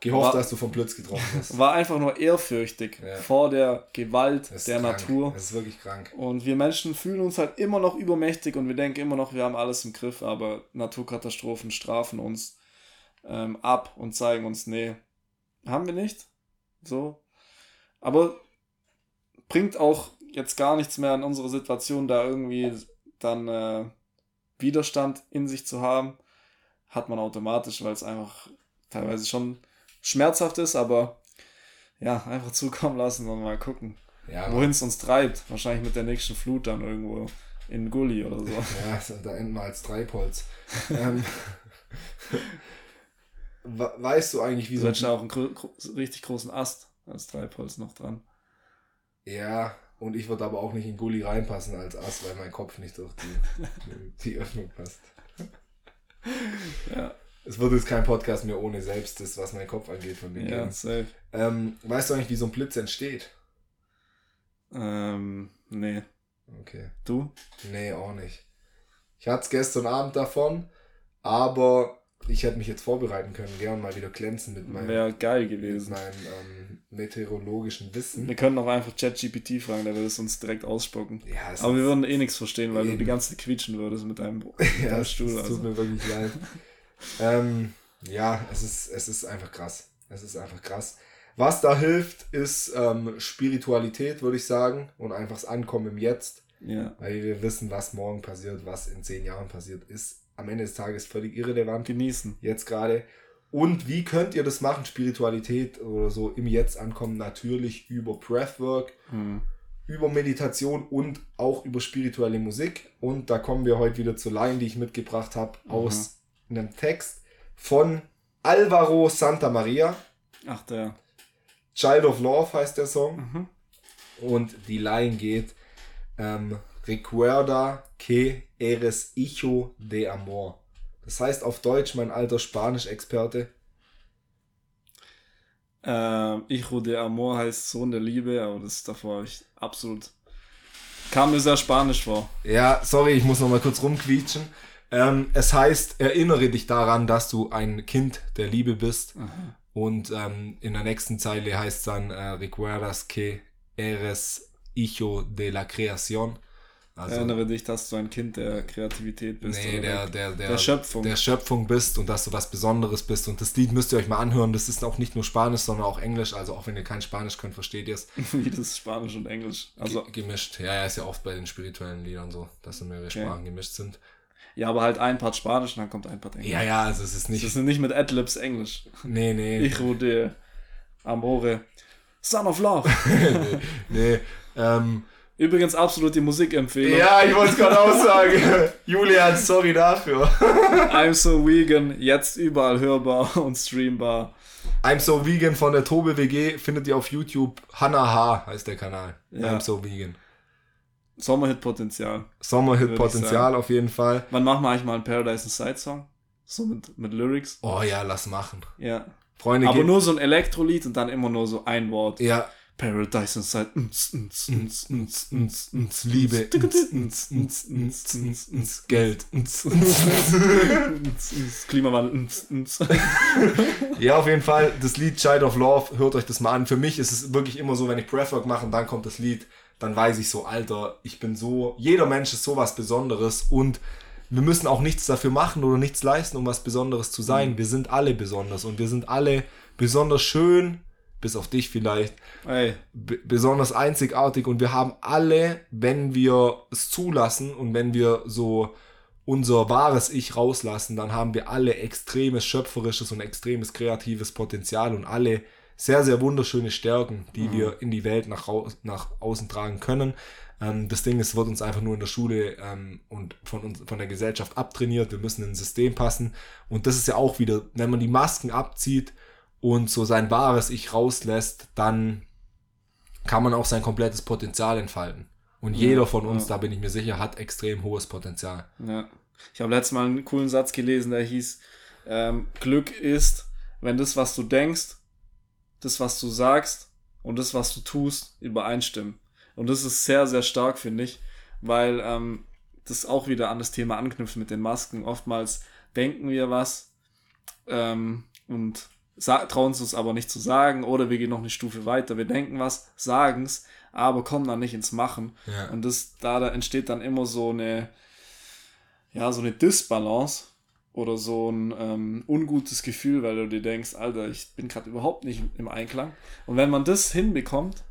gehofft, war, dass du vom Blitz getroffen hast. War einfach nur ehrfürchtig ja. vor der Gewalt der krank. Natur. Das ist wirklich krank. Und wir Menschen fühlen uns halt immer noch übermächtig und wir denken immer noch, wir haben alles im Griff, aber Naturkatastrophen strafen uns ähm, ab und zeigen uns, nee, haben wir nicht. So. Aber bringt auch jetzt gar nichts mehr an unserer Situation, da irgendwie dann äh, Widerstand in sich zu haben, hat man automatisch, weil es einfach teilweise schon schmerzhaft ist, aber ja, einfach zukommen lassen und mal gucken, ja, wohin es uns treibt. Wahrscheinlich mit der nächsten Flut dann irgendwo in Gully oder so. Ja, da enden wir als Treibholz. ähm, weißt du eigentlich, wie so. Du auch einen richtig großen Ast als Treibholz noch dran. Ja, Und ich würde aber auch nicht in Gully reinpassen als Ass, weil mein Kopf nicht durch die, die Öffnung passt. Ja. Es wird jetzt kein Podcast mehr ohne Selbstes, was mein Kopf angeht von den Ja, safe. Ähm, weißt du eigentlich, wie so ein Blitz entsteht? Ähm, nee. Okay. Du? Nee, auch nicht. Ich hatte es gestern Abend davon, aber ich hätte mich jetzt vorbereiten können, gern mal wieder glänzen mit meinem, Wäre geil mit gewesen. meinem ähm, meteorologischen Wissen. Wir können auch einfach ChatGPT fragen, der würde es uns direkt ausspucken. Ja, Aber wir würden eh nichts verstehen, weil du Eben. die ganze Zeit quietschen würdest mit deinem, mit ja, deinem Stuhl. es Also. tut mir wirklich leid. ähm, ja, es ist, es ist einfach krass. Es ist einfach krass. Was da hilft, ist ähm, Spiritualität, würde ich sagen, und einfach das Ankommen im Jetzt. Ja. Weil wir wissen, was morgen passiert, was in zehn Jahren passiert, ist am Ende des Tages völlig irrelevant. Genießen. Jetzt gerade. Und wie könnt ihr das machen, Spiritualität oder so im Jetzt ankommen? Natürlich über Breathwork, Hm. über Meditation und auch über spirituelle Musik. Und da kommen wir heute wieder zur Line, die ich mitgebracht habe, aus einem Text von Alvaro Santa Maria. Ach, der. Child of Love heißt der Song. Mhm. Und die Line geht: ähm, Recuerda que eres hijo de amor. Das heißt auf Deutsch, mein alter Spanisch-Experte. Ähm, Hijo de Amor heißt Sohn der Liebe, aber das davor ich absolut. Kam mir sehr spanisch vor. Ja, sorry, ich muss noch mal kurz rumquietschen. Ähm, es heißt, erinnere dich daran, dass du ein Kind der Liebe bist. Und ähm, in der nächsten Zeile heißt es dann, äh, recuerdas que eres hijo de la creación. Also, Erinnere dich, dass du ein Kind der Kreativität bist. nee, der, der, der, der Schöpfung. der Schöpfung bist und dass du was Besonderes bist. Und das Lied müsst ihr euch mal anhören. Das ist auch nicht nur Spanisch, sondern auch Englisch. Also auch wenn ihr kein Spanisch könnt, versteht ihr es. Wie das Spanisch und Englisch. Also, Ge gemischt. Ja, ja, ist ja oft bei den spirituellen Liedern so, dass so mehrere Okay. Sprachen gemischt sind. ja, aber halt ein Part Spanisch und dann kommt ein Part Englisch. Ja, ja, also es ist Das nicht. ist nicht mit Adlibs Englisch. nee, nee. Hijo de Amore. Son of Love. nee, nee. Ähm, Übrigens absolut die Musikempfehlung. ja, ich wollte es gerade auch sagen. Julian, sorry dafür. I'm so vegan, jetzt überall hörbar und streambar. I'm so vegan von der Tobe WG findet ihr auf YouTube. Hannah H heißt der Kanal. Ja. I'm so vegan. Sommerhit-Potenzial. Sommerhit-Potenzial auf jeden Fall. Wann machen wir eigentlich mal einen Paradise Inside Song? So mit, mit Lyrics? Oh ja, lass machen. Ja. Freunde, Aber nur so ein Elektrolied und dann immer nur so ein Wort. ja, Paradise Inside. Ns, ns, ns, ns, ns, ns, Liebe, Geld. Klimawandel. Ja, auf jeden Fall, das Lied Child of Love, hört euch das mal an. Für mich ist es wirklich immer so, wenn ich Breathwork mache und dann kommt das Lied, dann weiß ich so, Alter, ich bin so, jeder Mensch ist sowas Besonderes und wir müssen auch nichts dafür machen oder nichts leisten, um was Besonderes zu sein. Wir sind alle besonders und wir sind alle besonders schön, bis auf dich vielleicht, Ey, besonders einzigartig und wir haben alle, wenn wir es zulassen und wenn wir so unser wahres Ich rauslassen, dann haben wir alle extremes schöpferisches und extremes kreatives Potenzial und alle sehr, sehr wunderschöne Stärken, die wir in die Welt nach, nach außen tragen können. Ähm, das Ding ist, wird uns einfach nur in der Schule ähm, und von, uns, von der Gesellschaft abtrainiert. Wir müssen in ein System passen. Und das ist ja auch wieder, wenn man die Masken abzieht und so sein wahres Ich rauslässt, dann kann man auch sein komplettes Potenzial entfalten. Und jeder von uns, ja. da bin ich mir sicher, hat extrem hohes Potenzial. Ja. Ich habe letztes Mal einen coolen Satz gelesen, der hieß, ähm, Glück ist, wenn das, was du denkst, das, was du sagst und das, was du tust, übereinstimmen. Und das ist sehr, sehr stark, finde ich, weil ähm, das auch wieder an das Thema anknüpft mit den Masken. Oftmals denken wir was ähm, und trauen es uns aber nicht zu sagen oder wir gehen noch eine Stufe weiter. Wir denken was, sagen es, aber kommen dann nicht ins Machen. Ja. Und das, da, da entsteht dann immer so eine, ja, so eine Disbalance oder so ein ähm, ungutes Gefühl, weil du dir denkst, Alter, ich bin gerade überhaupt nicht im Einklang. Und wenn man das hinbekommt,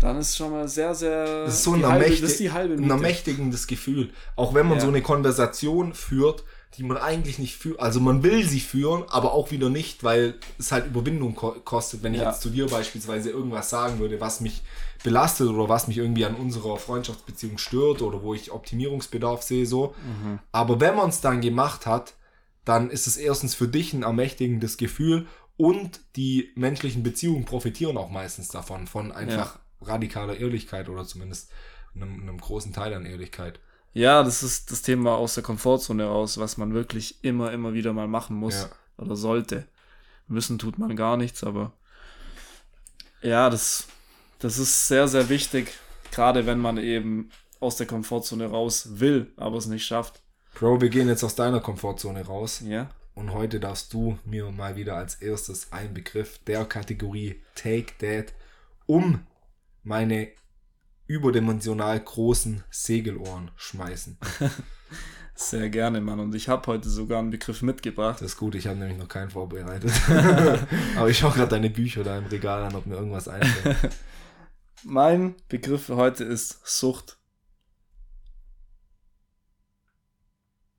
dann ist schon mal sehr, sehr. Das ist so ein, halbe, ermächtig, das ist die halbe ein Miete. ermächtigendes Gefühl. Auch wenn man Ja. so eine Konversation führt, die man eigentlich nicht führt. Also man will sie führen, aber auch wieder nicht, weil es halt Überwindung ko kostet. Wenn ich Ja. jetzt zu dir beispielsweise irgendwas sagen würde, was mich belastet oder was mich irgendwie an unserer Freundschaftsbeziehung stört oder wo ich Optimierungsbedarf sehe, so. Mhm. Aber wenn man es dann gemacht hat, dann ist es erstens für dich ein ermächtigendes Gefühl und die menschlichen Beziehungen profitieren auch meistens davon, von einfach radikaler Ehrlichkeit oder zumindest einem, einem großen Teil an Ehrlichkeit. Ja, das ist das Thema aus der Komfortzone raus, was man wirklich immer, immer wieder mal machen muss Ja. oder sollte. Müssen tut man gar nichts, aber ja, das, das ist sehr, sehr wichtig, gerade wenn man eben aus der Komfortzone raus will, aber es nicht schafft. Bro, wir gehen jetzt aus deiner Komfortzone raus. Ja. Und heute darfst du mir mal wieder als erstes einen Begriff der Kategorie Take That um meine überdimensional großen Segelohren schmeißen. Sehr gerne, Mann. Und ich habe heute sogar einen Begriff mitgebracht. Das ist gut, ich habe nämlich noch keinen vorbereitet. Aber ich schaue gerade deine Bücher da im Regal an, ob mir irgendwas einfällt. Mein Begriff für heute ist Sucht.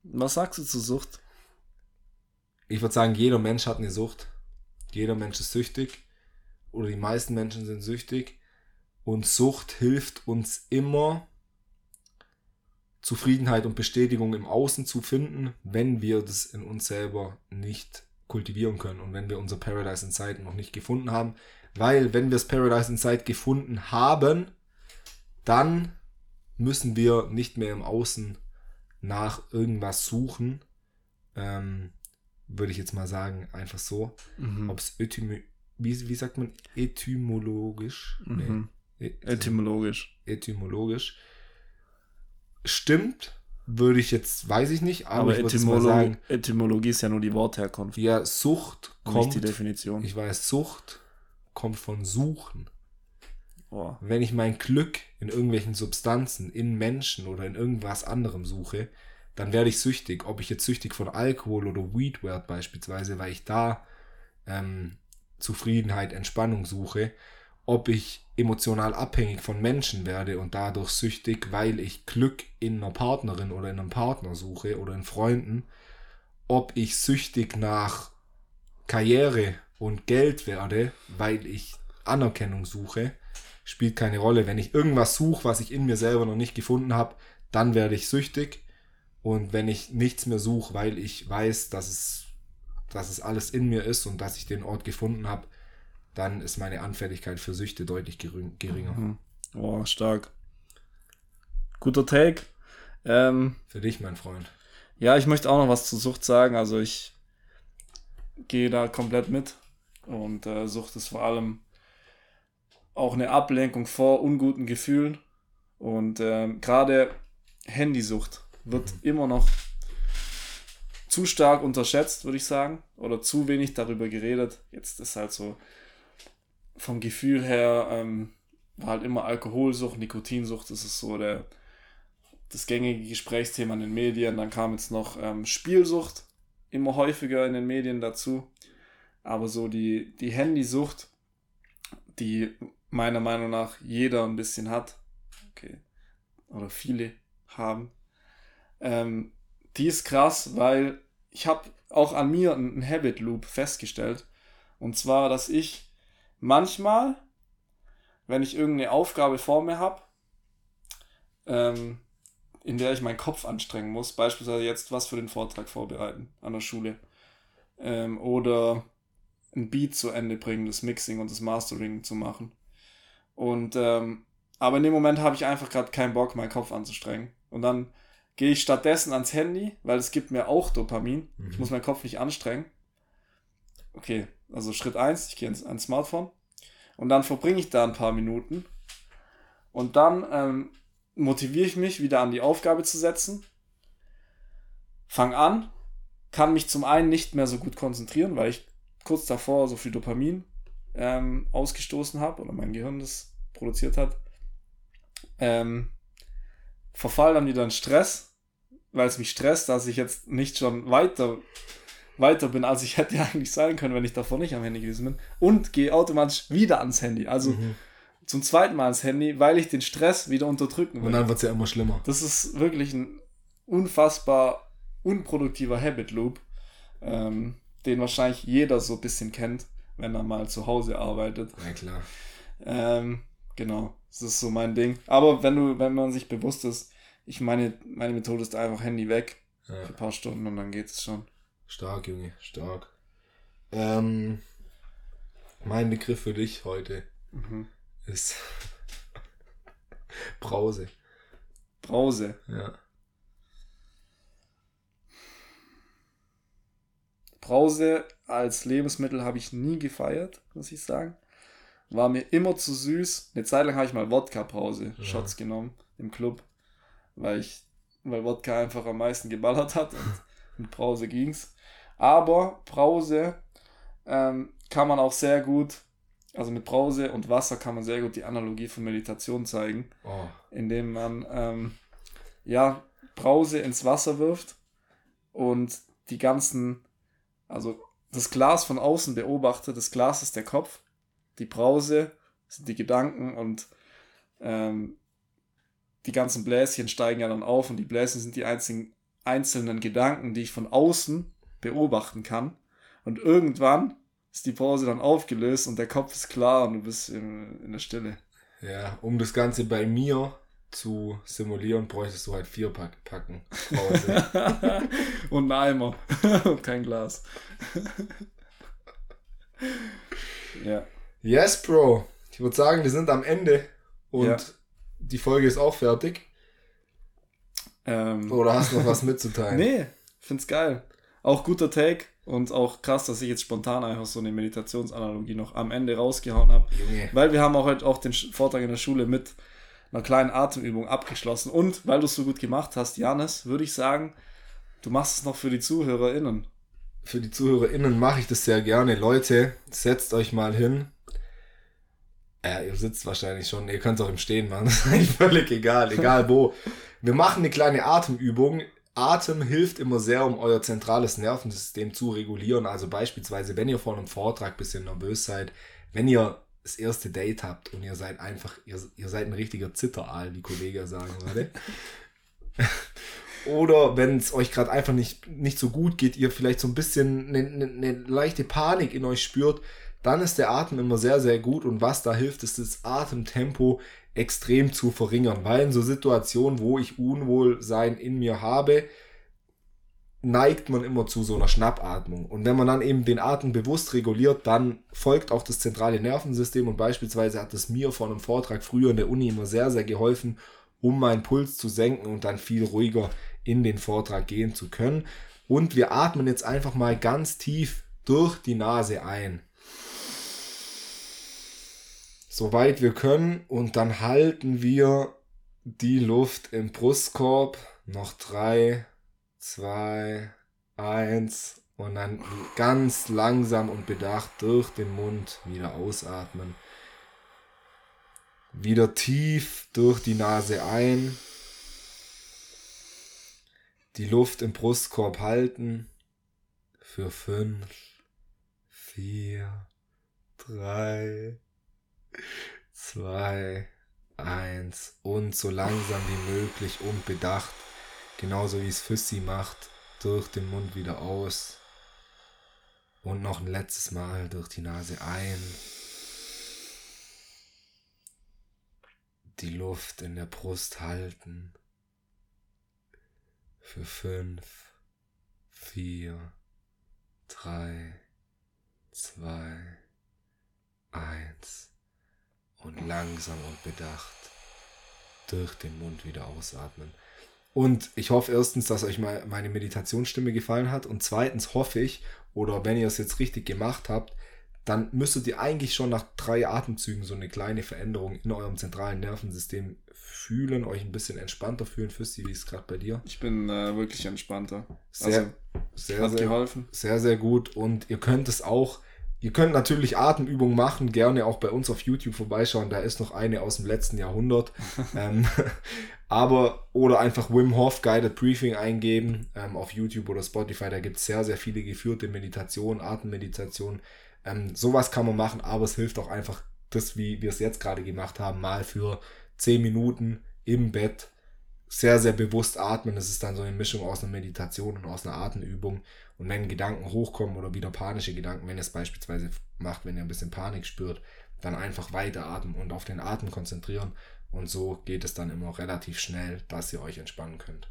Was sagst du zu Sucht? Ich würde sagen, jeder Mensch hat eine Sucht. Jeder Mensch ist süchtig. Oder die meisten Menschen sind süchtig. Und Sucht hilft uns immer, Zufriedenheit und Bestätigung im Außen zu finden, wenn wir das in uns selber nicht kultivieren können und wenn wir unser Paradise Inside noch nicht gefunden haben. Weil, wenn wir das Paradise Inside gefunden haben, dann müssen wir nicht mehr im Außen nach irgendwas suchen. Ähm, würde ich jetzt mal sagen, einfach so. Mhm. Ob es wie, wie sagt man etymologisch? Mhm. Nee, Etymologisch. etymologisch stimmt, würde ich jetzt, weiß ich nicht, aber, Aber ich würde jetzt mal Etymolo sagen, Etymologie ist ja nur die Wortherkunft, ja, Sucht nicht kommt, die Definition. ich weiß, Sucht kommt von Suchen. Boah. Wenn ich mein Glück in irgendwelchen Substanzen, in Menschen oder in irgendwas anderem suche, dann werde ich süchtig. Ob ich jetzt süchtig von Alkohol oder Weed werde beispielsweise, weil ich da ähm, Zufriedenheit, Entspannung suche. Ob ich emotional abhängig von Menschen werde und dadurch süchtig, weil ich Glück in einer Partnerin oder in einem Partner suche oder in Freunden. Ob ich süchtig nach Karriere und Geld werde, weil ich Anerkennung suche, spielt keine Rolle. Wenn ich irgendwas suche, was ich in mir selber noch nicht gefunden habe, dann werde ich süchtig. Und wenn ich nichts mehr suche, weil ich weiß, dass es, dass es alles in mir ist und dass ich den Ort gefunden habe, dann ist meine Anfälligkeit für Süchte deutlich gering- geringer. Mhm. Boah, stark. Guter Take. Ähm, Für dich, mein Freund. ja, ich möchte auch noch was zur Sucht sagen. Also ich gehe da komplett mit. Und äh, Sucht ist vor allem auch eine Ablenkung vor unguten Gefühlen. Und ähm, gerade Handysucht wird immer noch zu stark unterschätzt, würde ich sagen. Oder zu wenig darüber geredet. Jetzt ist halt so vom Gefühl her ähm, war halt immer Alkoholsucht, Nikotinsucht, das ist so der, das gängige Gesprächsthema in den Medien. Dann kam jetzt noch ähm, Spielsucht, immer häufiger in den Medien dazu. Aber so die, die Handysucht, die meiner Meinung nach jeder ein bisschen hat, okay, oder viele haben, ähm, die ist krass, weil ich habe auch an mir einen Habit Loop festgestellt. Und zwar, dass ich manchmal, wenn ich irgendeine Aufgabe vor mir habe, ähm, in der ich meinen Kopf anstrengen muss, beispielsweise jetzt was für den Vortrag vorbereiten an der Schule, ähm, oder ein Beat zu Ende bringen, das Mixing und das Mastering zu machen. Und ähm, aber in dem Moment habe ich einfach gerade keinen Bock, meinen Kopf anzustrengen. Und dann gehe ich stattdessen ans Handy, weil es gibt mir auch Dopamin. Ich Mhm. muss meinen Kopf nicht anstrengen. Okay, also Schritt eins, ich gehe ans, ans Smartphone. Und dann verbringe ich da ein paar Minuten. Und dann ähm, motiviere ich mich wieder an die Aufgabe zu setzen, fang an, kann mich zum einen nicht mehr so gut konzentrieren, weil ich kurz davor so viel Dopamin ähm, ausgestoßen habe oder mein Gehirn das produziert hat. Ähm, verfall dann wieder in Stress, weil es mich stresst, dass ich jetzt nicht schon weiter, weiter bin, als ich hätte eigentlich sein können, wenn ich davor nicht am Handy gewesen bin. Und gehe automatisch wieder ans Handy. Also Mhm. zum zweiten Mal ans Handy, weil ich den Stress wieder unterdrücken will. Und dann wird es ja immer schlimmer. Das ist wirklich ein unfassbar unproduktiver Habit Loop, ähm, den wahrscheinlich jeder so ein bisschen kennt, wenn er mal zu Hause arbeitet. Ja, klar. Ähm, genau, das ist so mein Ding. Aber wenn du, wenn man sich bewusst ist, ich meine, meine Methode ist einfach Handy weg Ja. für ein paar Stunden und dann geht es schon. Stark, Junge, stark. Ähm, mein Begriff für dich heute Mhm. ist Brause. Brause. Ja. Brause als Lebensmittel habe ich nie gefeiert, muss ich sagen. War mir immer zu süß. Eine Zeit lang habe ich mal Wodka-Brause, Ja. Shots genommen im Club, weil ich, weil Wodka einfach am meisten geballert hat und mit Brause ging's. Aber Brause ähm, kann man auch sehr gut, also mit Brause und Wasser kann man sehr gut die Analogie von Meditation zeigen Oh. indem man ähm, ja Brause ins Wasser wirft und die ganzen, also das Glas von außen beobachtet. Das Glas ist der Kopf, die Brause sind die Gedanken und ähm, die ganzen Bläschen steigen ja dann auf und die Bläschen sind die einzigen einzelnen Gedanken, die ich von außen beobachten kann. Und irgendwann ist die Brause dann aufgelöst und der Kopf ist klar und du bist in, in der Stille. Ja, um das Ganze bei mir zu simulieren, bräuchtest du halt vier Pack Packen Brause. und einen Eimer. und kein Glas. ja. yes, Bro. Ich würde sagen, wir sind am Ende und Ja. die Folge ist auch fertig. Ähm, Oder hast du noch was mitzuteilen? nee, find's geil. Auch guter Take und auch krass, dass ich jetzt spontan einfach so eine Meditationsanalogie noch am Ende rausgehauen habe. Junge. Weil wir haben auch heute auch den Vortrag in der Schule mit einer kleinen Atemübung abgeschlossen. Und weil du es so gut gemacht hast, Janis, würde ich sagen, du machst es noch für die ZuhörerInnen. Für die ZuhörerInnen mache ich das sehr gerne. Leute, setzt euch mal hin. Ja, ihr sitzt wahrscheinlich schon. Ihr könnt es auch im Stehen machen. Das ist eigentlich völlig egal. Egal wo. Wir machen eine kleine Atemübung. Atem hilft immer sehr, um euer zentrales Nervensystem zu regulieren. Also beispielsweise, wenn ihr vor einem Vortrag ein bisschen nervös seid, wenn ihr das erste Date habt und ihr seid einfach, ihr, ihr seid ein richtiger Zitteraal, wie Kollege sagen würde. Oder wenn es euch gerade einfach nicht, nicht so gut geht, ihr vielleicht so ein bisschen eine, eine, eine leichte Panik in euch spürt, dann ist der Atem immer sehr, sehr gut. Und was da hilft, ist das Atemtempo extrem zu verringern. Weil in so Situationen, wo ich Unwohlsein in mir habe, neigt man immer zu so einer Schnappatmung. Und wenn man dann eben den Atem bewusst reguliert, dann folgt auch das zentrale Nervensystem. Und beispielsweise hat es mir vor einem Vortrag früher in der Uni immer sehr, sehr geholfen, um meinen Puls zu senken und dann viel ruhiger in den Vortrag gehen zu können. Und wir atmen jetzt einfach mal ganz tief durch die Nase ein. Soweit wir können und dann halten wir die Luft im Brustkorb. Noch drei, zwei, eins und dann ganz langsam und bedacht durch den Mund wieder ausatmen. Wieder tief durch die Nase ein. Die Luft im Brustkorb halten. Für fünf, vier, drei, zwei, eins und so langsam wie möglich und bedacht, genauso wie es Füssi macht, durch den Mund wieder aus und noch ein letztes Mal durch die Nase ein. Die Luft in der Brust halten. Für fünf, vier, drei, zwei, eins und langsam und bedacht durch den Mund wieder ausatmen. Und ich hoffe erstens, dass euch mal meine Meditationsstimme gefallen hat und zweitens hoffe ich, oder wenn ihr es jetzt richtig gemacht habt, dann müsstet ihr eigentlich schon nach drei Atemzügen so eine kleine Veränderung in eurem zentralen Nervensystem fühlen, euch ein bisschen entspannter fühlen. Füssi, wie ist es gerade bei dir? Ich bin äh, wirklich entspannter. Sehr, also, sehr, hat sehr, geholfen. sehr, sehr gut. Und ihr könnt es auch, ihr könnt natürlich Atemübungen machen, gerne auch bei uns auf YouTube vorbeischauen. Da ist noch eine aus dem letzten Jahrhundert. ähm, aber, oder einfach Wim Hof Guided Briefing eingeben ähm, auf YouTube oder Spotify. Da gibt es sehr, sehr viele geführte Meditationen, Atemmeditationen. Ähm, sowas kann man machen, aber es hilft auch einfach, das, wie wir es jetzt gerade gemacht haben, mal für 10 Minuten im Bett sehr, sehr bewusst atmen. Das ist dann so eine Mischung aus einer Meditation und aus einer Atemübung. Und wenn Gedanken hochkommen oder wieder panische Gedanken, wenn ihr es beispielsweise macht, wenn ihr ein bisschen Panik spürt, dann einfach weiter atmen und auf den Atem konzentrieren. Und so geht es dann immer relativ schnell, dass ihr euch entspannen könnt.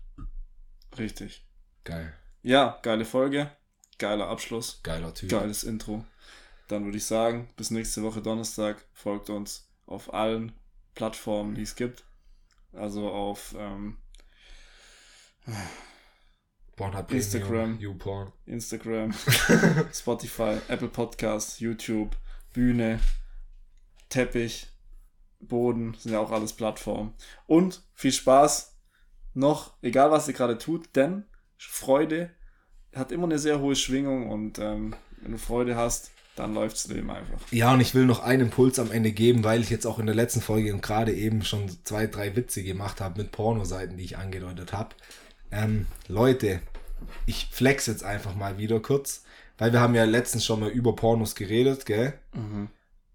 Richtig. Geil. Ja, geile Folge. Geiler Abschluss. Geiler Typ. Geiles Intro. Dann würde ich sagen, bis nächste Woche Donnerstag. Folgt uns auf allen Plattformen, die es gibt. Also auf ähm, Pornhub Premium, Instagram, YouPorn. Instagram, Spotify, Apple Podcasts, YouTube, Bühne, Teppich, Boden, sind ja auch alles Plattformen. Und viel Spaß noch, egal was ihr gerade tut, denn Freude hat immer eine sehr hohe Schwingung und ähm, wenn du Freude hast, dann läuft's Leben einfach. Ja, und ich will noch einen Impuls am Ende geben, weil ich jetzt auch in der letzten Folge und gerade eben schon zwei, drei Witze gemacht habe mit Pornoseiten, die ich angedeutet habe. Ähm, Leute, ich flex jetzt einfach mal wieder kurz, weil wir haben ja letztens schon mal über Pornos geredet, gell?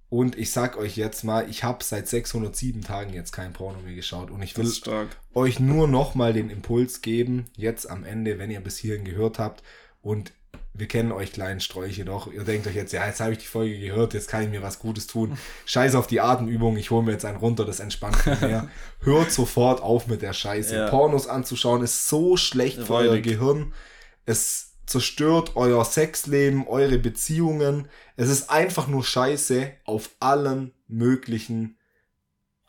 Und ich sag euch jetzt mal, ich habe seit 607 Tagen jetzt kein Porno mehr geschaut und ich will euch nur noch mal den Impuls geben, jetzt am Ende, wenn ihr bis hierhin gehört habt und wir kennen euch kleinen Sträuche doch. Ihr denkt euch jetzt, ja, jetzt habe ich die Folge gehört, jetzt kann ich mir was Gutes tun. Scheiß auf die Atemübung, ich hole mir jetzt einen runter, das entspannt mich mehr. Hört sofort auf mit der Scheiße. Ja. Pornos anzuschauen ist so schlecht für euer Räudig. Gehirn. Es zerstört euer Sexleben, eure Beziehungen. Es ist einfach nur Scheiße auf allen möglichen,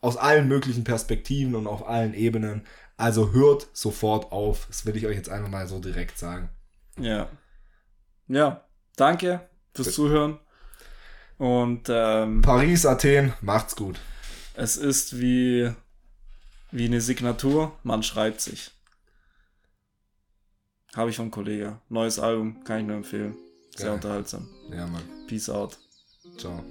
aus allen möglichen Perspektiven und auf allen Ebenen. Also hört sofort auf. Das will ich euch jetzt einfach mal so direkt sagen. Ja. Ja, danke fürs Zuhören. Und ähm, Paris, Athen, macht's gut. es ist wie, wie eine Signatur, man schreibt sich. Habe ich vom Kollege. Neues Album, kann ich nur empfehlen. Sehr Geil. unterhaltsam. Ja, Mann. Peace out. Ciao.